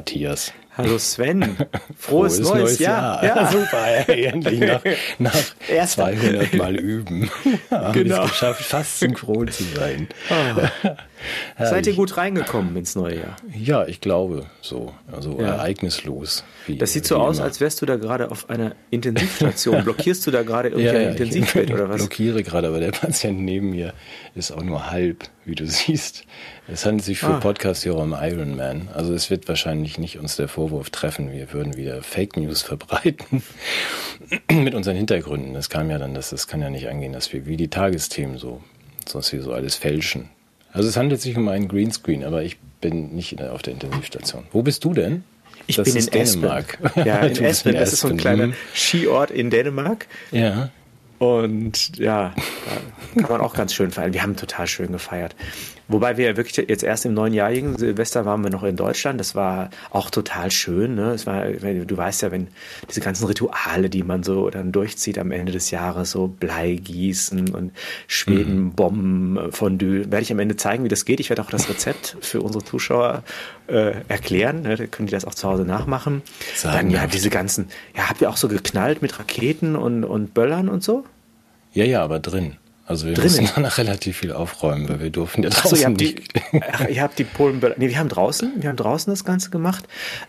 Hallo Matthias. Hallo Sven. Frohes, Frohes neues, neues, Jahr. Jahr. Ja, super. Ey, endlich nach, nach 200 Mal üben. Haben genau. es geschafft, fast synchron zu sein. Oh. Seid ihr gut reingekommen ins neue Jahr? Ja, ich glaube so. Also ja. ereignislos. Wie, das sieht so aus, immer. als wärst du da gerade auf einer Intensivstation. Blockierst du da gerade irgendwie ja, ja, Intensivbett oder was? Ich blockiere gerade, aber der Patient neben mir ist auch nur halb, wie du siehst. Es handelt sich für ah. Podcast hier um Iron Man. Also es wird wahrscheinlich nicht uns der Vorwurf treffen, wir würden wieder Fake News verbreiten mit unseren Hintergründen. Das kam ja dann, das, das kann ja nicht angehen, dass wir wie die Tagesthemen so, sonst wir so alles fälschen. Also es handelt sich um einen Greenscreen, aber ich bin nicht auf der Intensivstation. Wo bist du denn? Ich das bin in Dänemark. Espen. Ja, in Espen. Das ist so ein kleiner. Skiort in Dänemark. Ja. Und ja, kann man auch ganz schön feiern. Wir haben total schön gefeiert. Wobei wir wirklich jetzt erst im neuen Jahrjährigen Silvester waren wir noch in Deutschland. Das war auch total schön. Ne? Es war, du weißt ja, wenn diese ganzen Rituale, die man so dann durchzieht am Ende des Jahres, so Bleigießen und Schwedenbomben, mhm. Werde ich am Ende zeigen, wie das geht. Ich werde auch das Rezept für unsere Zuschauer äh, erklären. Ne? Da können die das auch zu Hause nachmachen. Sagen dann ja diese ganzen, ja, habt ihr auch so geknallt mit Raketen und, und Böllern und so? Ja, ja, aber drin. Also wir Drinnen. müssen danach relativ viel aufräumen, weil wir durften ja draußen Ach so, ihr habt nicht. Die, ach, ihr habt die Polen, nee, wir haben draußen, wir haben draußen das Ganze gemacht.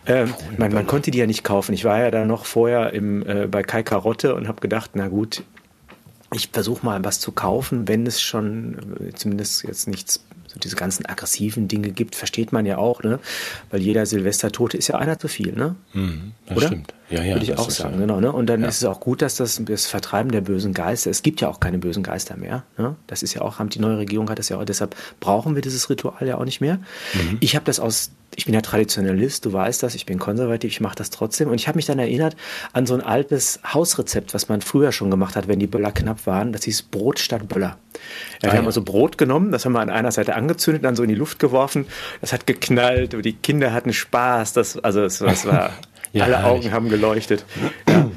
Ähm, man, man, konnte die ja nicht kaufen. Ich war ja da noch vorher im, äh, bei Kai Karotte und habe gedacht, na gut, ich versuche mal was zu kaufen, wenn es schon äh, zumindest jetzt nichts so diese ganzen aggressiven Dinge gibt, versteht man ja auch, ne? Weil jeder Silvestertote ist ja einer zu viel, ne? Mhm, das Oder? stimmt. Ja, ja. Würde ich auch sagen, ja. genau. Ne? Und dann ja. ist es auch gut, dass das, das Vertreiben der bösen Geister, es gibt ja auch keine bösen Geister mehr. Ne? Das ist ja auch, die neue Regierung hat das ja auch, deshalb brauchen wir dieses Ritual ja auch nicht mehr. Mhm. Ich habe das aus ich bin ja Traditionalist, du weißt das, ich bin konservativ, ich mache das trotzdem. Und ich habe mich dann erinnert an so ein altes Hausrezept, was man früher schon gemacht hat, wenn die Böller knapp waren. Das hieß Brot statt Böller. Ja, wir ah, haben also Brot genommen, das haben wir an einer Seite angezündet, dann so in die Luft geworfen. Das hat geknallt, die Kinder hatten Spaß. Das, also es, das war, ja, alle Augen haben geleuchtet. Ja.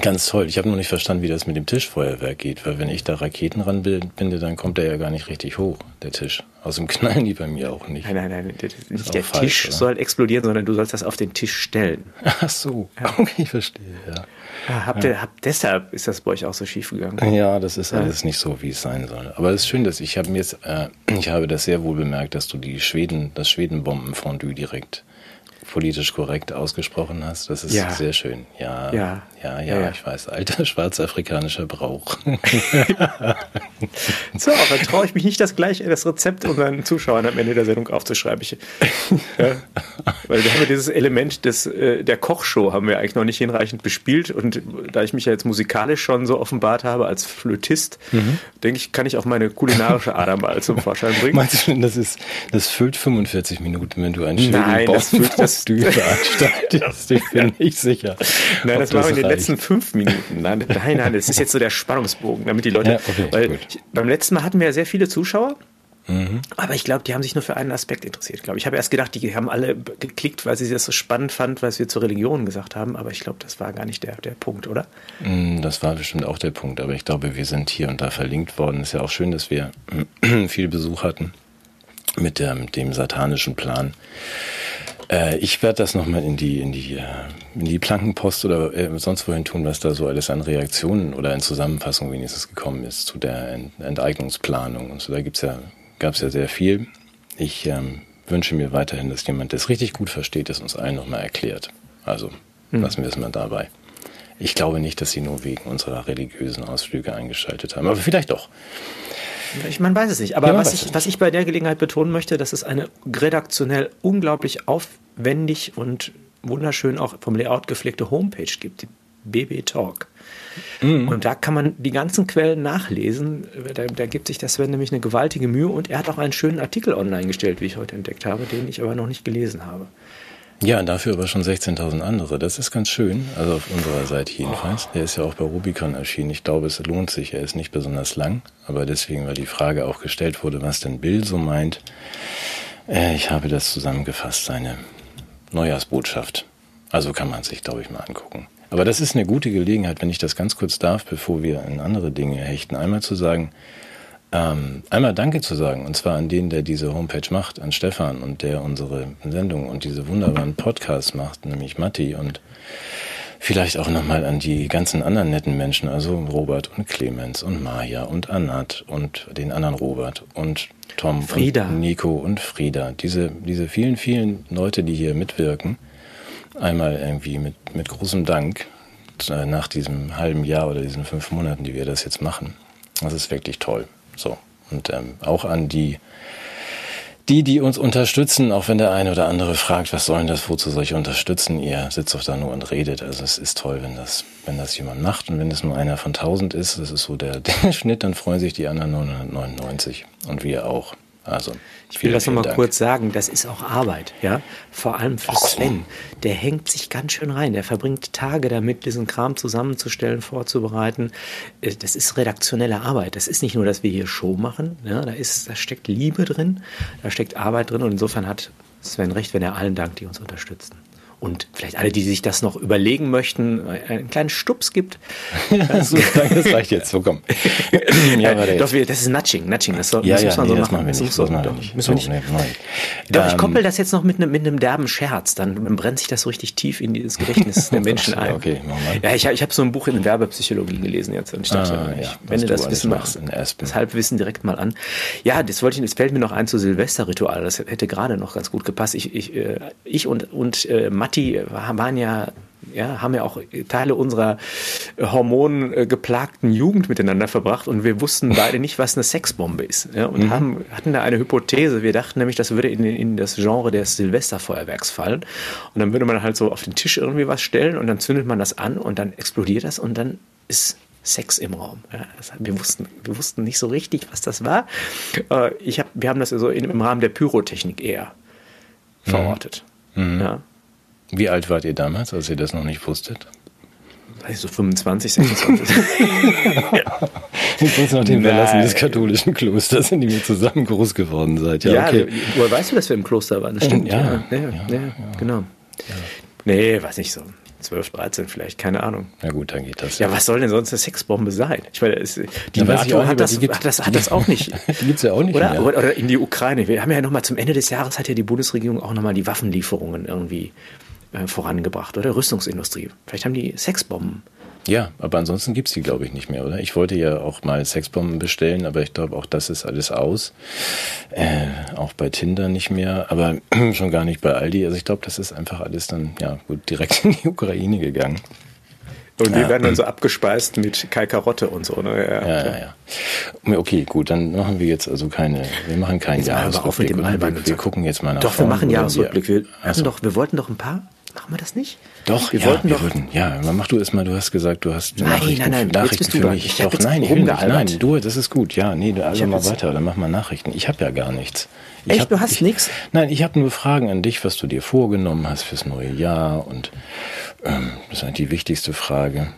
Ganz toll. Ich habe noch nicht verstanden, wie das mit dem Tischfeuerwerk geht, weil wenn ich da Raketen ranbinde, dann kommt der ja gar nicht richtig hoch, der Tisch. Außerdem knallen die bei mir auch nicht. Nein, nein, nein. Der, nicht der falsch, Tisch oder? soll explodieren, sondern du sollst das auf den Tisch stellen. Ach so. Ja. Okay, ich verstehe, ja. ja habt ihr, habt, deshalb ist das bei euch auch so schief gegangen. Ja, das ist alles nicht so, wie es sein soll. Aber es ist schön, dass ich habe mir jetzt, äh, ich habe das sehr wohl bemerkt, dass du die Schweden, das Schwedenbombenfondue direkt politisch korrekt ausgesprochen hast. Das ist ja. sehr schön. Ja, ja, ja, ja, ja, ich weiß. Alter schwarzafrikanischer Brauch. so, aber traue ich mich nicht, das gleich das Rezept unseren Zuschauern am Ende der Sendung aufzuschreiben. Ich, ja, weil wir haben dieses Element des, äh, der Kochshow haben wir eigentlich noch nicht hinreichend bespielt. Und da ich mich ja jetzt musikalisch schon so offenbart habe als Flötist, mhm. denke ich, kann ich auch meine kulinarische Ader mal zum Vorschein bringen. Meinst du, das ist, das füllt 45 Minuten, wenn du einen schönen Nein, das füllt, das, du veranstaltest. Ich bin nicht sicher. Nein, das war in den letzten fünf Minuten. Nein, nein, nein, das ist jetzt so der Spannungsbogen, damit die Leute. Ja, okay, weil ich, beim letzten Mal hatten wir ja sehr viele Zuschauer. Mhm. Aber ich glaube, die haben sich nur für einen Aspekt interessiert. Glaube ich habe erst gedacht, die haben alle geklickt, weil sie das so spannend fanden, was wir zur Religion gesagt haben. Aber ich glaube, das war gar nicht der, der Punkt, oder? Mm, das war bestimmt auch der Punkt. Aber ich glaube, wir sind hier und da verlinkt worden. Ist ja auch schön, dass wir viel Besuch hatten mit dem, dem satanischen Plan. Äh, ich werde das nochmal in die, in die, äh, in die Plankenpost oder äh, sonst wohin tun, was da so alles an Reaktionen oder in Zusammenfassung wenigstens gekommen ist zu der Enteignungsplanung. Und so, da gibt's ja, gab es ja sehr viel. Ich ähm, wünsche mir weiterhin, dass jemand, der es richtig gut versteht, es uns allen nochmal erklärt. Also hm. lassen wir es mal dabei. Ich glaube nicht, dass sie nur wegen unserer religiösen Ausflüge eingeschaltet haben, aber vielleicht doch. Ich, man weiß es nicht. Aber ja, was, ich, was ich bei der Gelegenheit betonen möchte, dass es eine redaktionell unglaublich aufwendig und wunderschön auch vom Layout gepflegte Homepage gibt, die BB Talk. Mhm. Und da kann man die ganzen Quellen nachlesen. Da, da, gibt sich der Sven nämlich eine gewaltige Mühe und er hat auch einen schönen Artikel online gestellt, wie ich heute entdeckt habe, den ich aber noch nicht gelesen habe. Ja, dafür aber schon 16.000 andere. Das ist ganz schön. Also auf unserer Seite jedenfalls. Der ist ja auch bei Rubicon erschienen. Ich glaube, es lohnt sich. Er ist nicht besonders lang. Aber deswegen, weil die Frage auch gestellt wurde, was denn Bill so meint. Äh, ich habe das zusammengefasst, seine Neujahrsbotschaft. Also kann man sich, glaube ich, mal angucken. Aber das ist eine gute Gelegenheit, wenn ich das ganz kurz darf, bevor wir in andere Dinge hechten, einmal zu sagen, ähm, einmal Danke zu sagen, und zwar an den, der diese Homepage macht, an Stefan und der unsere Sendung und diese wunderbaren Podcasts macht, nämlich Matti und vielleicht auch nochmal an die ganzen anderen netten Menschen, also Robert und Clemens und Maja und Annat und den anderen Robert und Tom Frieda. und Nico und Frieda. Diese, diese vielen, vielen Leute, die hier mitwirken, einmal irgendwie mit, mit großem Dank äh, nach diesem halben Jahr oder diesen fünf Monaten, die wir das jetzt machen. Das ist wirklich toll. So. Und ähm, auch an die, die, die uns unterstützen, auch wenn der eine oder andere fragt, was sollen das, wozu soll ich unterstützen? Ihr sitzt doch da nur und redet. Also es ist toll, wenn das, wenn das jemand macht und wenn es nur einer von tausend ist, das ist so der, der Schnitt, dann freuen sich die anderen 999 und wir auch. Also, ich will das nochmal kurz sagen, das ist auch Arbeit, ja. Vor allem für Ach, Sven. Der hängt sich ganz schön rein. Der verbringt Tage damit, diesen Kram zusammenzustellen, vorzubereiten. Äh, das ist redaktionelle Arbeit. Das ist nicht nur, dass wir hier Show machen. Ja, da, ist, da steckt Liebe drin, da steckt Arbeit drin und insofern hat Sven recht, wenn er allen dankt, die uns unterstützen und vielleicht alle, die sich das noch überlegen möchten, einen kleinen Stups gibt. so, das reicht jetzt, so komm. ja, ja, doch, das ist Nudging, Nudging, das, soll, ja, das ja, muss man nee, so das machen. wir Das machen wir nicht. müssen wir nicht. So, nee. Doch, ich Ähm, koppel das jetzt noch mit, einem- mit einem derben Scherz, dann brennt sich das so richtig tief in dieses Gedächtnis der Menschen ein. Okay. Ja, ich, ich habe so ein Buch in Werbepsychologie gelesen jetzt und ich dachte, Ah, ich ja, wende du das Wissen machst das Halbwissen direkt mal an. Ja, das wollte ich, das fällt mir noch ein zu Silvesterritual. Das hätte gerade noch ganz gut gepasst. Ich, ich, äh, ich und, und äh, Matti waren ja ja, haben ja auch Teile unserer äh, hormongeplagten Jugend miteinander verbracht und wir wussten beide nicht, was eine Sexbombe ist. Ja, und haben, hatten da eine Hypothese. Wir dachten nämlich, das würde in, in das Genre des Silvesterfeuerwerks fallen. Und dann würde man halt so auf den Tisch irgendwie was stellen und dann zündet man das an und dann explodiert das und dann ist Sex im Raum. Ja, das, wir, wussten, wir wussten nicht so richtig, was das war. Äh, ich hab, wir haben das so im Rahmen der Pyrotechnik eher verortet. Ja. Wie alt wart ihr damals, als ihr das noch nicht wusstet? Also 25, 26. Jetzt uns nach dem Nein. Verlassen des katholischen Klosters, in dem ihr zusammen groß geworden seid. Ja, ja, okay. woher weißt du, dass wir im Kloster waren? Das stimmt. Ja, ja, ja, ja, genau. Nee, weiß nicht so. 12, 13 vielleicht, keine Ahnung. Na gut, dann geht das. Ja, was soll denn sonst eine Sexbombe sein? Ich meine, es, die Ja, weiß ich NATO hat das, die gibt- hat, das, hat das auch nicht. Die gibt's ja auch nicht Oder, mehr. oder in die Ukraine. Wir haben ja nochmal zum Ende des Jahres hat ja die Bundesregierung auch nochmal die Waffenlieferungen irgendwie äh, vorangebracht oder Rüstungsindustrie. Vielleicht haben die Sexbomben. Ja, aber ansonsten gibt's die, glaube ich, nicht mehr, oder? Ich wollte ja auch mal Sexbomben bestellen, aber ich glaube, auch das ist alles aus. Äh, auch bei Tinder nicht mehr, aber schon gar nicht bei Aldi. Also ich glaube, das ist einfach alles dann, ja, gut, direkt in die Ukraine gegangen. Und wir Ja. werden dann so abgespeist mit Kai Karotte und so. Ne? Ja, Ja, ja, ja. Okay, gut, dann machen wir jetzt also keine, wir machen keinen Jetzt Jahresrückblick. wir, wir gucken jetzt mal nach Doch, wir vorne, machen Jahresrückblick. Wir, Ach hatten so. doch, wir wollten doch ein paar. Machen wir das nicht? Doch, wir ja, wollten wir doch. würden, ja, mach du es mal, du hast gesagt, du hast Nein, Nachrichten, nein, nein, jetzt Nachrichten bist du für mich. Ich Doch, jetzt nein, ich will nicht, nein, du, das ist gut, ja, nee, du, also mal weiter, dann mach mal Nachrichten. Ich habe ja gar nichts. Ich Echt? hab- Du hast ich, nix? Nein, ich habe nur Fragen an dich, was du dir vorgenommen hast fürs neue Jahr und ähm, das ist eigentlich die wichtigste Frage.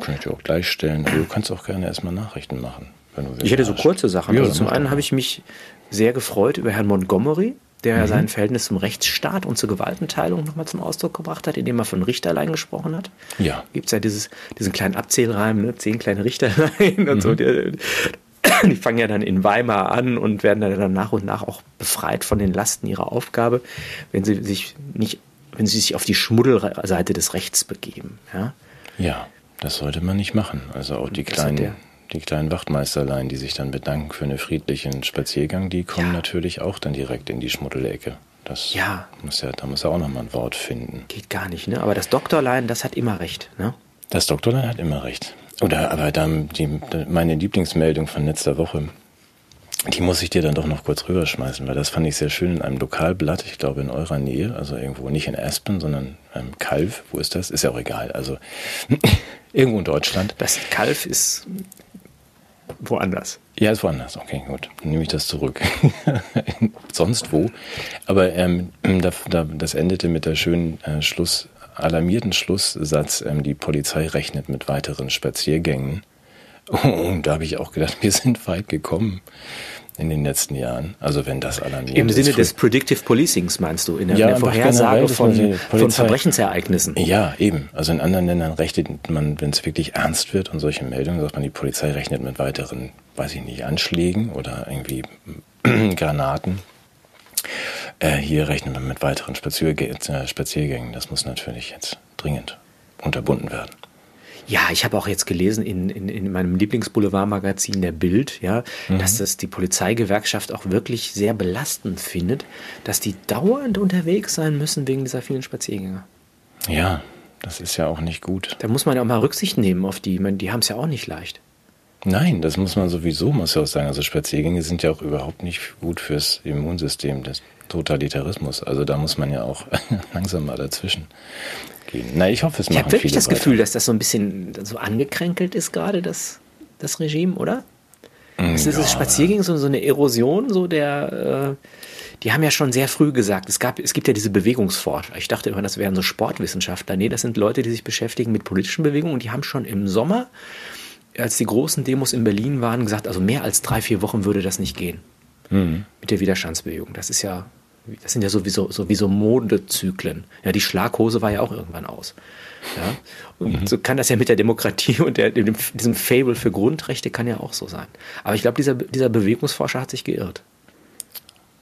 Kann ich dir auch gleich stellen, aber du kannst auch gerne erstmal Nachrichten machen. Wenn du Ich hätte so kurze Sachen. Ja, also zum einen habe ich mich sehr gefreut über Herrn Montgomery, der Mhm. ja sein Verhältnis zum Rechtsstaat und zur Gewaltenteilung nochmal zum Ausdruck gebracht hat, indem er von Richterlein gesprochen hat. Ja. Gibt es ja dieses, diesen kleinen Abzählreim, ne? zehn kleine Richterlein und Mhm. so. Die, die fangen ja dann in Weimar an und werden dann nach und nach auch befreit von den Lasten ihrer Aufgabe, wenn sie sich nicht, wenn sie sich auf die Schmuddelseite des Rechts begeben. Ja? Ja, das sollte man nicht machen. Also auch die kleinen, die kleinen Wachtmeisterlein, die sich dann bedanken für einen friedlichen Spaziergang, die kommen Ja. natürlich auch dann direkt in die Schmuddelecke. Das Ja. muss ja, da muss er auch nochmal ein Wort finden. Geht gar nicht, ne? Aber das Doktorlein, das hat immer recht, ne? Das Doktorlein hat immer recht. Oder aber dann die, meine Lieblingsmeldung von letzter Woche, die muss ich dir dann doch noch kurz rüberschmeißen, weil das fand ich sehr schön in einem Lokalblatt, ich glaube in eurer Nähe, also irgendwo nicht in Aspen, sondern ähm, Kalf, wo ist das? Ist ja auch egal. Also irgendwo in Deutschland. Das Kalf ist woanders. Ja, ist woanders. Okay, gut. Dann nehme ich das zurück. Sonst wo. Aber ähm, da, da, das endete mit der schönen äh, Schluss, alarmierten Schlusssatz, ähm, die Polizei rechnet mit weiteren Spaziergängen. Und da habe ich auch gedacht, wir sind weit gekommen. In den letzten Jahren. Also wenn das alarmiert Im Sinne des Predictive Policings meinst du, in der, Ja, in der Vorhersage von, von Verbrechensereignissen. Ja, eben. Also in anderen Ländern rechnet man, wenn es wirklich ernst wird und solche Meldungen, sagt man, die Polizei rechnet mit weiteren, weiß ich nicht, Anschlägen oder irgendwie Granaten. Äh, hier rechnet man mit weiteren äh, Spaziergängen. Das muss natürlich jetzt dringend unterbunden werden. Ja, ich habe auch jetzt gelesen in, in, in meinem Lieblingsboulevardmagazin Der Bild, ja, Mhm. dass das die Polizeigewerkschaft auch wirklich sehr belastend findet, dass die dauernd unterwegs sein müssen wegen dieser vielen Spaziergänger. Ja, das ist ja auch nicht gut. Da muss man ja auch mal Rücksicht nehmen auf die. Meine, die haben es ja auch nicht leicht. Nein, das muss man sowieso, muss ich auch sagen. Also Spaziergänge sind ja auch überhaupt nicht gut fürs Immunsystem des Totalitarismus. Also da muss man ja auch langsam mal dazwischen gehen. Na, ich hoffe, es Ich machen habe wirklich das weiter. Gefühl, dass das so ein bisschen so angekränkelt ist gerade, das, das Regime, oder? Es ist ja. das Spaziergänge so, so eine Erosion, so der. Äh, die haben ja schon sehr früh gesagt, es, gab, es gibt ja diese Bewegungsforscher. Ich dachte immer, das wären so Sportwissenschaftler. Nee, das sind Leute, die sich beschäftigen mit politischen Bewegungen und die haben schon im Sommer, als die großen Demos in Berlin waren, gesagt, also mehr als drei, vier Wochen würde das nicht gehen. Mit der Widerstandsbewegung. Das ist ja, das sind ja sowieso, sowieso Modezyklen. Ja, die Schlaghose war ja auch irgendwann aus. Ja? Und so kann das ja mit der Demokratie und der, dem, diesem Fable für Grundrechte kann ja auch so sein. Aber ich glaube, dieser, dieser Bewegungsforscher hat sich geirrt.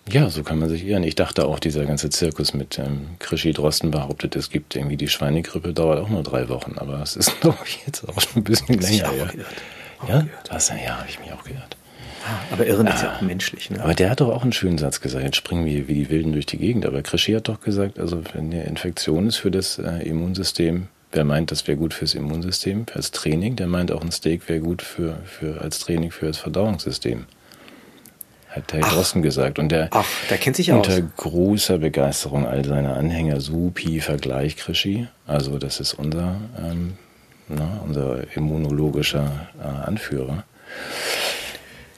Ja, so kann man sich irren. Ich dachte auch, dieser ganze Zirkus mit ähm, Krischi Drosten behauptet, es gibt irgendwie die Schweinegrippe, dauert auch nur drei Wochen. Aber es ist, glaube ich, jetzt auch schon ein bisschen länger. Ja, ja? ja habe ich mich auch geirrt. Aber Irren ist ja auch menschlich. Ne? Aber der hat doch auch einen schönen Satz gesagt. Jetzt springen wir wie die Wilden durch die Gegend. Aber Krischi hat doch gesagt, also wenn eine Infektion ist für das äh, Immunsystem, wer meint, das wäre gut fürs Immunsystem, als Training, der meint auch ein Steak wäre gut für, für als Training für das Verdauungssystem. Hat Herr Drosten gesagt. Und der Ach, da kennt sich unter aus. großer Begeisterung all seiner Anhänger Supi Vergleich Krischi. Also das ist unser, ähm, na, unser immunologischer äh, Anführer.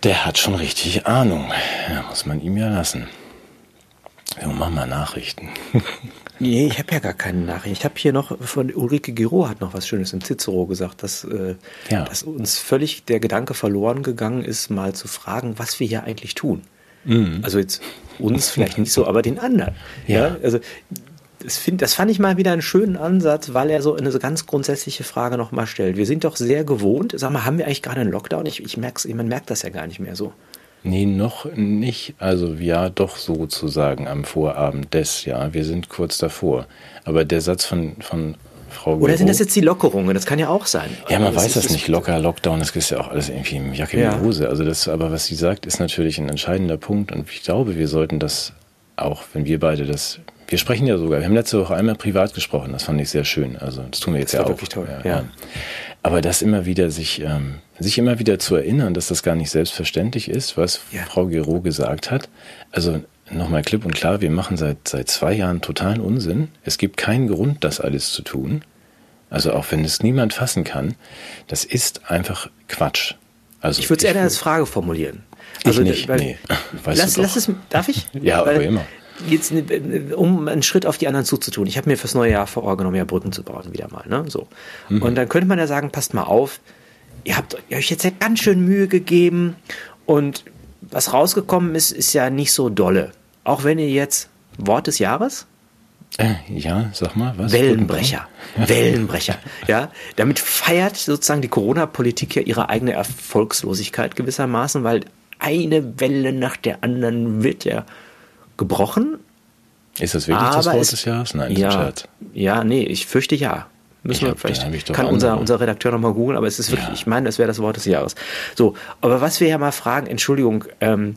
Der hat schon richtig Ahnung. Ja, muss man ihm ja lassen. So, mach mal Nachrichten. Nee, ich habe ja gar keine Nachricht. Ich habe hier noch von Ulrike Giro hat noch was Schönes im Cicero gesagt, dass, äh, Ja. dass uns völlig der Gedanke verloren gegangen ist, mal zu fragen, was wir hier eigentlich tun. Also jetzt uns vielleicht nicht so, aber den anderen. Ja. also das, find, das fand ich mal wieder einen schönen Ansatz, weil er so eine so ganz grundsätzliche Frage nochmal stellt. Wir sind doch sehr gewohnt. Sag mal, haben wir eigentlich gerade einen Lockdown? Ich, ich merk's, man merkt das ja gar nicht mehr so. Nee, noch nicht. Also ja, doch sozusagen am Vorabend des, ja. Wir sind kurz davor. Aber der Satz von, von Frau Oder sind das jetzt die Lockerungen? Das kann ja auch sein. Ja, man Aber weiß es das nicht. Locker, Lockdown, das ist ja auch alles irgendwie im Jacke Ja. wie Hose. Also das, aber was sie sagt, ist natürlich ein entscheidender Punkt. Und ich glaube, wir sollten das auch, wenn wir beide das, wir sprechen ja sogar, wir haben letzte Woche einmal privat gesprochen, das fand ich sehr schön. Also das tun wir jetzt Das ja war auch. wirklich toll, ja. Aber das immer wieder sich, ähm, sich immer wieder zu erinnern, dass das gar nicht selbstverständlich ist, was Ja. Frau Gero gesagt hat. Also nochmal klipp und klar, wir machen seit, seit zwei Jahren totalen Unsinn. Es gibt keinen Grund, das alles zu tun. Also auch wenn es niemand fassen kann, das ist einfach Quatsch. Also Ich würde es eher als Frage formulieren. Ich nicht, weil- nee. Weißt lass, lass es, darf ich? Ja, aber immer. Jetzt, äh, um einen Schritt auf die anderen zuzutun. Ich habe mir fürs neue Jahr vorgenommen, ja Brücken zu bauen, wieder mal. Ne? So. Mhm. Und dann könnte man ja sagen, passt mal auf, ihr habt euch jetzt ja ganz schön Mühe gegeben und was rausgekommen ist, ist ja nicht so dolle. Auch wenn ihr jetzt, Wort des Jahres? Äh, ja, sag mal, was? Wellenbrecher. Wellenbrecher. Ja, damit feiert sozusagen die Corona-Politik ja ihre eigene Erfolgslosigkeit gewissermaßen, weil eine Welle nach der anderen wird ja gebrochen. Ist das wirklich das Wort es- des Jahres? Nein, ja, Scherz. ja, nee, ich fürchte ja. Müssen Ich wir vielleicht, kann unser, andere. unser Redakteur nochmal googeln, aber es ist wirklich, Ja. ich meine, das wäre das Wort des Jahres. So, aber was wir ja mal fragen, Entschuldigung, ähm,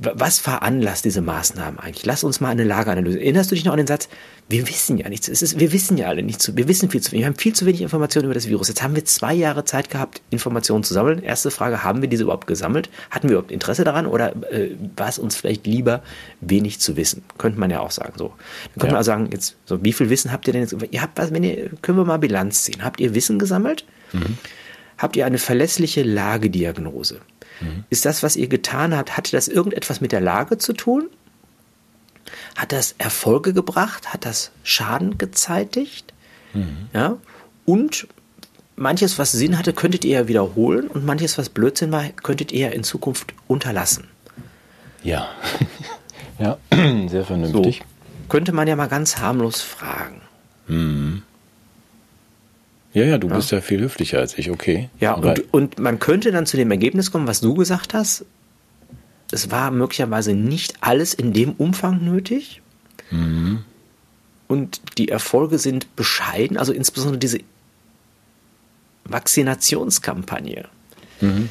was veranlasst diese Maßnahmen eigentlich? Lass uns mal eine Lageanalyse. Erinnerst du dich noch an den Satz, wir wissen ja nichts. Ist, wir wissen ja alle nichts. Wir wissen viel zu wenig. Wir haben viel zu wenig Informationen über das Virus. Jetzt haben wir zwei Jahre Zeit gehabt, Informationen zu sammeln. Erste Frage, haben wir diese überhaupt gesammelt? Hatten wir überhaupt Interesse daran oder äh, war es uns vielleicht lieber, wenig zu wissen? Könnte man ja auch sagen. So. Dann könnte Ja. man auch sagen, jetzt, so, wie viel Wissen habt ihr denn jetzt? Ihr habt was, wenn ihr, können wir mal Bilanz ziehen. Habt ihr Wissen gesammelt? Habt ihr eine verlässliche Lagediagnose? Ist das, was ihr getan habt, hatte das irgendetwas mit der Lage zu tun? Hat das Erfolge gebracht? Hat das Schaden gezeitigt? Ja. Und manches, was Sinn hatte, könntet ihr ja wiederholen und manches, was Blödsinn war, könntet ihr ja in Zukunft unterlassen. Ja. ja, sehr vernünftig. So, könnte man ja mal ganz harmlos fragen. Mhm. Ja, ja, du ja. bist ja viel höflicher als ich, okay. Ja, und, und man könnte dann zu dem Ergebnis kommen, was du gesagt hast. Es war möglicherweise nicht alles in dem Umfang nötig. Mhm. Und die Erfolge sind bescheiden, also insbesondere diese Vaccinationskampagne. Mhm.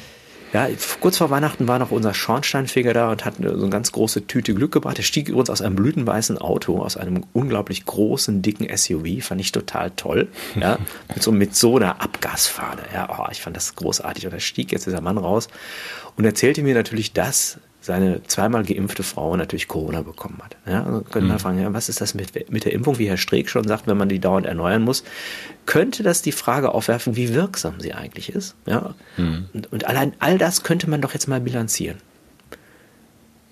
Ja, kurz vor Weihnachten war noch unser Schornsteinfeger da und hat so eine ganz große Tüte Glück gebracht. Er stieg übrigens aus einem blütenweißen Auto, aus einem unglaublich großen, dicken SUV. Fand ich total toll. Ja, mit so, mit so einer Abgasfahne. Ja, oh, ich fand das großartig. Und da stieg jetzt dieser Mann raus und erzählte mir natürlich das, seine zweimal geimpfte Frau natürlich Corona bekommen hat. Ja, also können wir mhm. fragen, ja, was ist das mit, mit der Impfung, wie Herr Streeck schon sagt, wenn man die dauernd erneuern muss, könnte das die Frage aufwerfen, wie wirksam sie eigentlich ist. Ja? Mhm. Und, und allein all das könnte man doch jetzt mal bilanzieren.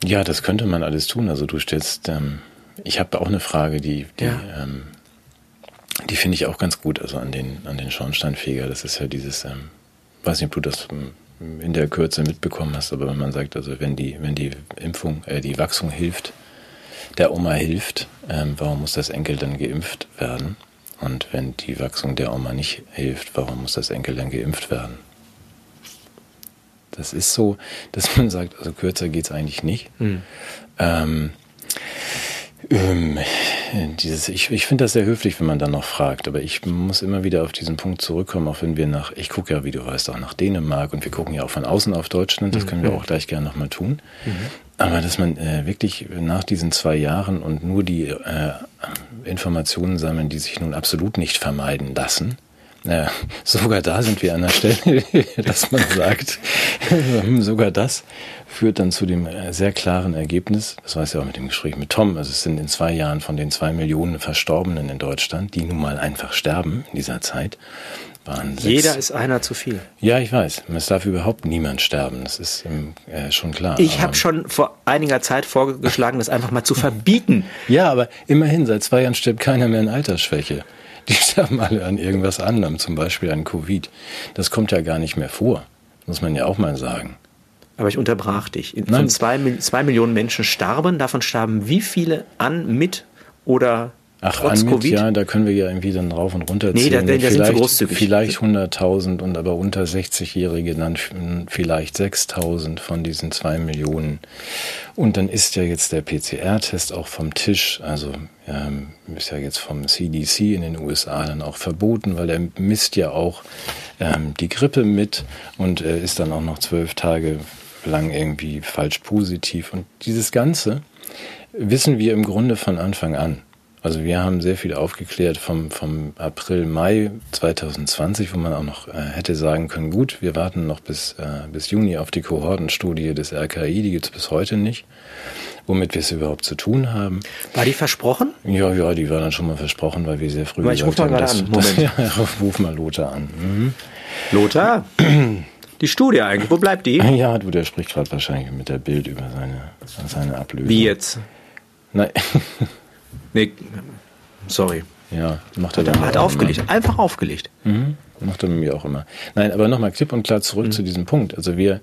Ja, das könnte man alles tun. Also du stellst, ähm, ich habe auch eine Frage, die, die, ja. ähm, die finde ich auch ganz gut, also an den, an den Schornsteinfeger. Das ist ja dieses, ähm, weiß nicht, ob du das ähm, in der Kürze mitbekommen hast, aber wenn man sagt, also wenn die, wenn die Impfung, äh, die Wachstum hilft, der Oma hilft, ähm, warum muss das Enkel dann geimpft werden? Und wenn die Wachstum der Oma nicht hilft, warum muss das Enkel dann geimpft werden? Das ist so, dass man sagt, also kürzer geht es eigentlich nicht. Mhm. Ähm, ähm, dieses, ich ich finde das sehr höflich, wenn man dann noch fragt, aber ich muss immer wieder auf diesen Punkt zurückkommen, auch wenn wir nach, ich gucke ja, wie du weißt, auch nach Dänemark und wir gucken ja auch von außen auf Deutschland, das können wir mhm. auch gleich gerne nochmal tun. Mhm. Aber dass man äh, wirklich nach diesen zwei Jahren und nur die äh, Informationen sammeln, die sich nun absolut nicht vermeiden lassen, ja, sogar da sind wir an der Stelle, dass man sagt, sogar das führt dann zu dem äh, sehr klaren Ergebnis, das weiß ja auch mit dem Gespräch mit Tom, also es sind in zwei Jahren von den zwei Millionen Verstorbenen in Deutschland, die nun mal einfach sterben in dieser Zeit, waren sechs. Jeder ist einer zu viel. Ja, ich weiß. Es darf überhaupt niemand sterben. Das ist äh, schon klar. Ich habe schon vor einiger Zeit vorgeschlagen, das einfach mal zu verbieten. ja, aber immerhin, seit zwei Jahren stirbt keiner mehr in Altersschwäche. Die sterben alle an irgendwas anderem, zum Beispiel an Covid. Das kommt ja gar nicht mehr vor, muss man ja auch mal sagen. Aber ich unterbrach dich. Von zwei, zwei Millionen Menschen starben, davon starben wie viele an, mit oder Ach, Trotz an mit, ja, da können wir ja irgendwie dann rauf und runter ziehen. Nee, da, da vielleicht, sind wir großzügig. Vielleicht 100.000 und aber unter 60-Jährige dann vielleicht 6.000 von diesen zwei Millionen. Und dann ist ja jetzt der PCR-Test auch vom Tisch, also ähm, ist ja jetzt vom CDC in den USA dann auch verboten, weil er misst ja auch ähm, die Grippe mit und äh, ist dann auch noch zwölf Tage lang irgendwie falsch positiv. Und dieses Ganze wissen wir im Grunde von Anfang an. Also wir haben sehr viel aufgeklärt vom, vom April, Mai 2020, wo man auch noch äh, hätte sagen können, gut, wir warten noch bis, äh, bis Juni auf die Kohortenstudie des RKI, die gibt es bis heute nicht, womit wir es überhaupt zu tun haben. War die versprochen? Ja, ja, die war dann schon mal versprochen, weil wir sehr früh ich ruf mal haben, dass. Das, ja, ruf mal Lothar an. Mhm. Lothar? Die Studie eigentlich, wo bleibt die? Ja, du, der spricht gerade wahrscheinlich mit der Bild über seine, seine Ablösung. Wie jetzt? Nein. Nee, sorry. Ja, macht er dann. Hat aufgelegt, immer. einfach aufgelegt. Mhm. Macht er mit mir auch immer. Nein, aber nochmal klipp und klar zurück mhm. zu diesem Punkt. Also wir,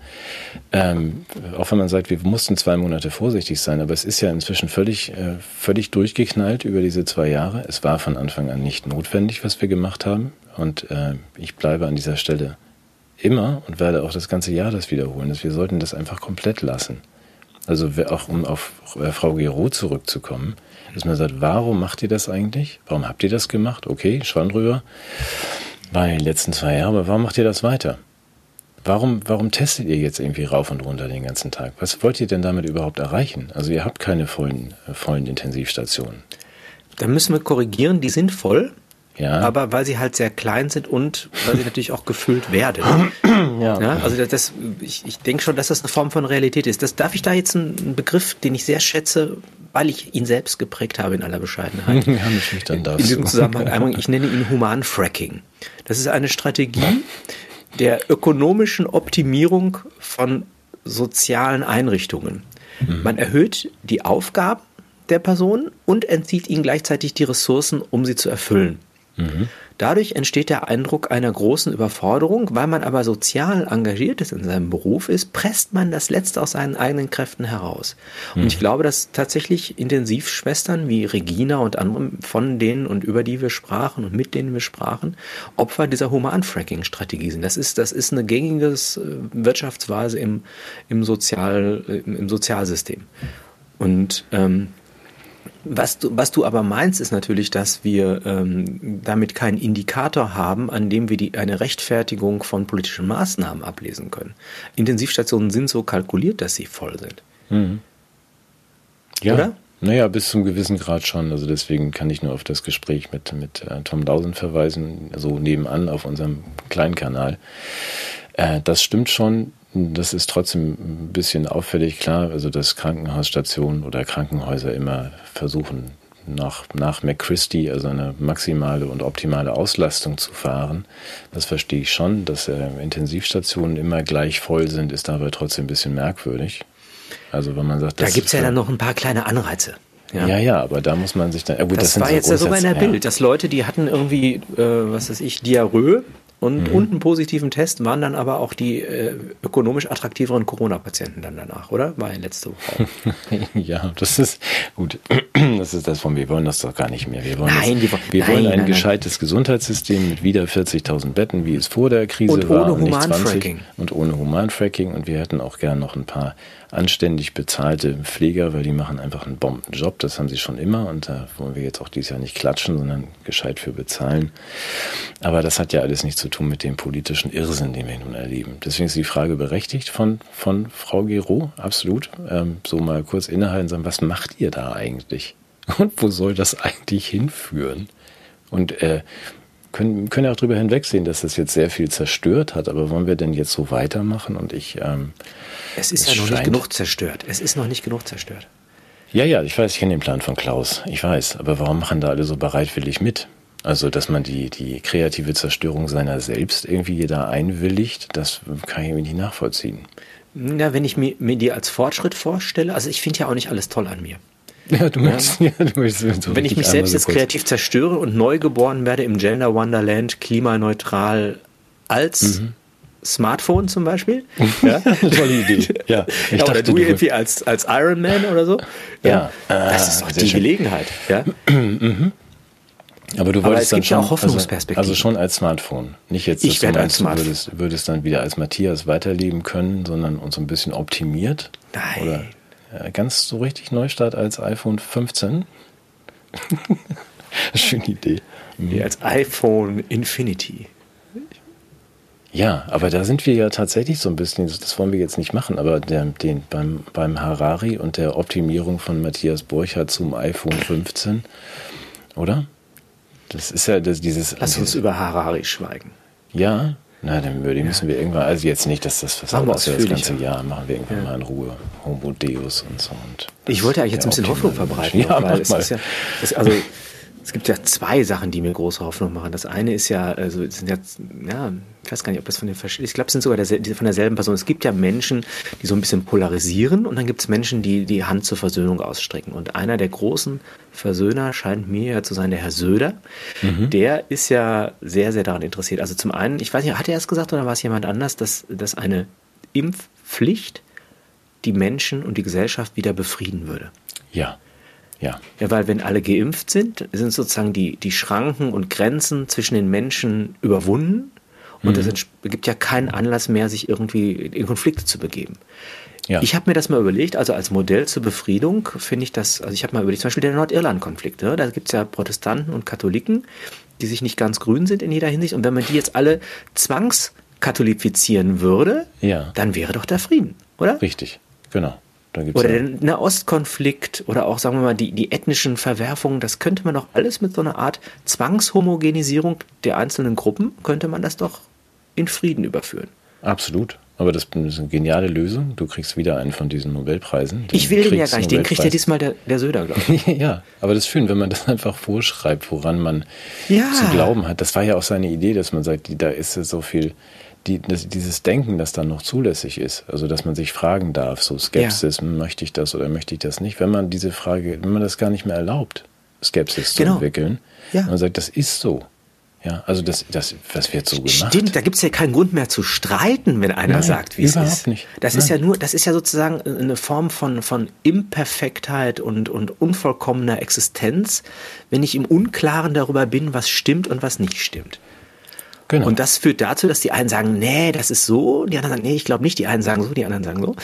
ähm, auch wenn man sagt, wir mussten zwei Monate vorsichtig sein, aber es ist ja inzwischen völlig, äh, völlig durchgeknallt über diese zwei Jahre. Es war von Anfang an nicht notwendig, was wir gemacht haben. Und äh, ich bleibe an dieser Stelle immer und werde auch das ganze Jahr das wiederholen, dass wir sollten das einfach komplett lassen. Also auch um auf äh, Frau Gero zurückzukommen, dass man sagt, warum macht ihr das eigentlich? Warum habt ihr das gemacht? Okay, schon drüber. War in den letzten zwei Jahren, aber warum macht ihr das weiter? Warum, warum testet ihr jetzt irgendwie rauf und runter den ganzen Tag? Was wollt ihr denn damit überhaupt erreichen? Also ihr habt keine vollen, vollen Intensivstationen. Da müssen wir korrigieren, die sind voll. Ja. Aber weil sie halt sehr klein sind und weil sie natürlich auch gefüllt werden. Ja. ja also das, ich, ich denke schon, dass das eine Form von Realität ist. Das darf ich da jetzt einen Begriff, den ich sehr schätze, weil ich ihn selbst geprägt habe in aller Bescheidenheit. Ja, mich dann in, in diesem Zusammenhang einmal, ich nenne ihn Humanfracking. Das ist eine Strategie der ökonomischen Optimierung von sozialen Einrichtungen. Mhm. Man erhöht die Aufgaben der Person und entzieht ihnen gleichzeitig die Ressourcen, um sie zu erfüllen. Mhm. Dadurch entsteht der Eindruck einer großen Überforderung, weil man aber sozial engagiert ist in seinem Beruf ist, presst man das Letzte aus seinen eigenen Kräften heraus. Und mhm. ich glaube, dass tatsächlich Intensivschwestern wie Regina und andere von denen und über die wir sprachen und mit denen wir sprachen, Opfer dieser Human-Fracking-Strategie sind. Das ist, das ist eine gängige äh, Wirtschaftsweise im, im, Sozial, im, im Sozialsystem. Und ähm, was du, was du aber meinst, ist natürlich, dass wir ähm, damit keinen Indikator haben, an dem wir die, eine Rechtfertigung von politischen Maßnahmen ablesen können. Intensivstationen sind so kalkuliert, dass sie voll sind. Mhm. Ja. Oder? Naja, bis zum gewissen Grad schon. Also deswegen kann ich nur auf das Gespräch mit, mit äh, Tom Dawson verweisen, so nebenan auf unserem kleinen Kanal. Äh, das stimmt schon. Das ist trotzdem ein bisschen auffällig klar, also dass Krankenhausstationen oder Krankenhäuser immer versuchen, nach, nach McChristie, also eine maximale und optimale Auslastung zu fahren. Das verstehe ich schon. Dass äh, Intensivstationen immer gleich voll sind, ist dabei trotzdem ein bisschen merkwürdig. Also wenn man sagt, da gibt es ja dann noch ein paar kleine Anreize. Ja. ja, ja, aber da muss man sich dann. Äh gut, das, das war jetzt ja sogar in der Bild, dass Leute, die hatten irgendwie, äh, was weiß ich, Diarrhoe und, mhm. und einen positiven Test waren dann aber auch die äh, ökonomisch attraktiveren Corona-Patienten dann danach, oder? War ja letzte Woche. ja, das ist gut. Das ist das von, wir wollen das doch gar nicht mehr. Wir wollen, nein, das, wir, wir nein, wollen ein nein, gescheites. Gesundheitssystem mit wieder 40.000 Betten, wie es vor der Krise und war. Ohne Humanfracking. Und ohne Humanfracking. Und wir hätten auch gern noch ein paar anständig bezahlte Pfleger, weil die machen einfach einen Bombenjob. Das haben sie schon immer und da wollen wir jetzt auch dieses Jahr nicht klatschen, sondern gescheit für bezahlen. Aber das hat ja alles nichts zu tun mit dem politischen Irrsinn, den wir nun erleben. Deswegen ist die Frage berechtigt von, von Frau Gero, absolut. Ähm, so mal kurz innehalten sagen, was macht ihr da eigentlich? Und wo soll das eigentlich hinführen? Und äh, können, können auch darüber hinwegsehen, dass das jetzt sehr viel zerstört hat, aber wollen wir denn jetzt so weitermachen? Und ich. Ähm, es ist es ja noch nicht genug zerstört. Es ist noch nicht genug zerstört. Ja, ja, ich weiß, ich kenne den Plan von Klaus. Ich weiß. Aber warum machen da alle so bereitwillig mit? Also, dass man die, die kreative Zerstörung seiner selbst irgendwie da einwilligt, das kann ich mir nicht nachvollziehen. Na, wenn ich mir, mir die als Fortschritt vorstelle, also ich finde ja auch nicht alles toll an mir. Ja, du möchtest, ja. ja du möchtest so Wenn ich mich selbst so jetzt kreativ zerstöre und neu geboren werde im Gender Wonderland, klimaneutral als mhm. Smartphone zum Beispiel. Ja? Tolle Idee. Ja, ich ja, oder du, du irgendwie als, als Iron Man oder so. Ja, ja. das ist doch die schön. Gelegenheit. Ja? mhm. Aber du wolltest Aber dann schon, ja auch Hoffnungsperspektive. Also, also, schon als Smartphone. Nicht jetzt, dass ich du meinst, du würdest, würdest dann wieder als Matthias weiterleben können, sondern uns ein bisschen optimiert. Nein. Oder ja, ganz so richtig Neustart als iPhone 15. Schöne Idee. Mhm. als iPhone Infinity. Ja, aber da sind wir ja tatsächlich so ein bisschen, das wollen wir jetzt nicht machen, aber der, den, beim, beim Harari und der Optimierung von Matthias Burchardt zum iPhone 15, oder? Das ist ja das, dieses. Lass uns über Harari schweigen. Ja, na, dann würde, müssen wir irgendwann, also jetzt nicht, dass das was das, das ganze Jahr machen wir irgendwann ja. mal in Ruhe Homo Deus und so. Und ich wollte eigentlich jetzt ein bisschen Hoffnung verbreiten, ja, weil es ist ja, es, also es gibt ja zwei Sachen, die mir große Hoffnung machen. Das eine ist ja, also es sind ja, ja, ich weiß gar nicht, ob das von den verschiedenen, ich glaube, es sind sogar der, von derselben Person. Es gibt ja Menschen, die so ein bisschen polarisieren und dann gibt es Menschen, die die Hand zur Versöhnung ausstrecken. Und einer der großen Versöhner scheint mir ja zu sein der Herr Söder. Mhm. Der ist ja sehr, sehr daran interessiert. Also zum einen, ich weiß nicht, hat er es gesagt oder war es jemand anders, dass, dass eine Impfpflicht die Menschen und die Gesellschaft wieder befrieden würde? Ja. Ja. Ja, weil wenn alle geimpft sind, sind sozusagen die, die Schranken und Grenzen zwischen den Menschen überwunden und mhm. es gibt ja keinen Anlass mehr, sich irgendwie in Konflikte zu begeben. Ja. Ich habe mir das mal überlegt, also als Modell zur Befriedung finde ich das, also ich habe mal überlegt, zum Beispiel der Nordirland-Konflikt, ne? da gibt es ja Protestanten und Katholiken, die sich nicht ganz grün sind in jeder Hinsicht und wenn man die jetzt alle zwangskatholifizieren würde, ja. dann wäre doch der Frieden, oder? Richtig, genau oder ja. der Nahostkonflikt oder auch, sagen wir mal, die, die ethnischen Verwerfungen, das könnte man doch alles mit so einer Art Zwangshomogenisierung der einzelnen Gruppen, könnte man das doch in Frieden überführen. Absolut. Aber das ist eine geniale Lösung. Du kriegst wieder einen von diesen Nobelpreisen. Den ich will den ja gar nicht. Den kriegt ja diesmal der, der Söder, glaube ich. ja, aber das ist schön, wenn man das einfach vorschreibt, woran man ja. zu glauben hat. Das war ja auch seine Idee, dass man sagt, da ist so viel die, das, dieses Denken, das dann noch zulässig ist, also dass man sich fragen darf, so Skepsis, ja. möchte ich das oder möchte ich das nicht, wenn man diese Frage, wenn man das gar nicht mehr erlaubt, Skepsis genau. zu entwickeln, ja. man sagt, das ist so. Ja, also das, das, was wird so gemacht? Stimmt, da gibt es ja keinen Grund mehr zu streiten, wenn einer Nein, sagt, wie es ist. nicht. Das ist ja nur, das ist ja sozusagen eine Form von, von Imperfektheit und, und unvollkommener Existenz, wenn ich im Unklaren darüber bin, was stimmt und was nicht stimmt. Genau. Und das führt dazu, dass die einen sagen, nee, das ist so, und die anderen sagen, nee, ich glaube nicht, die einen sagen so, die anderen sagen so.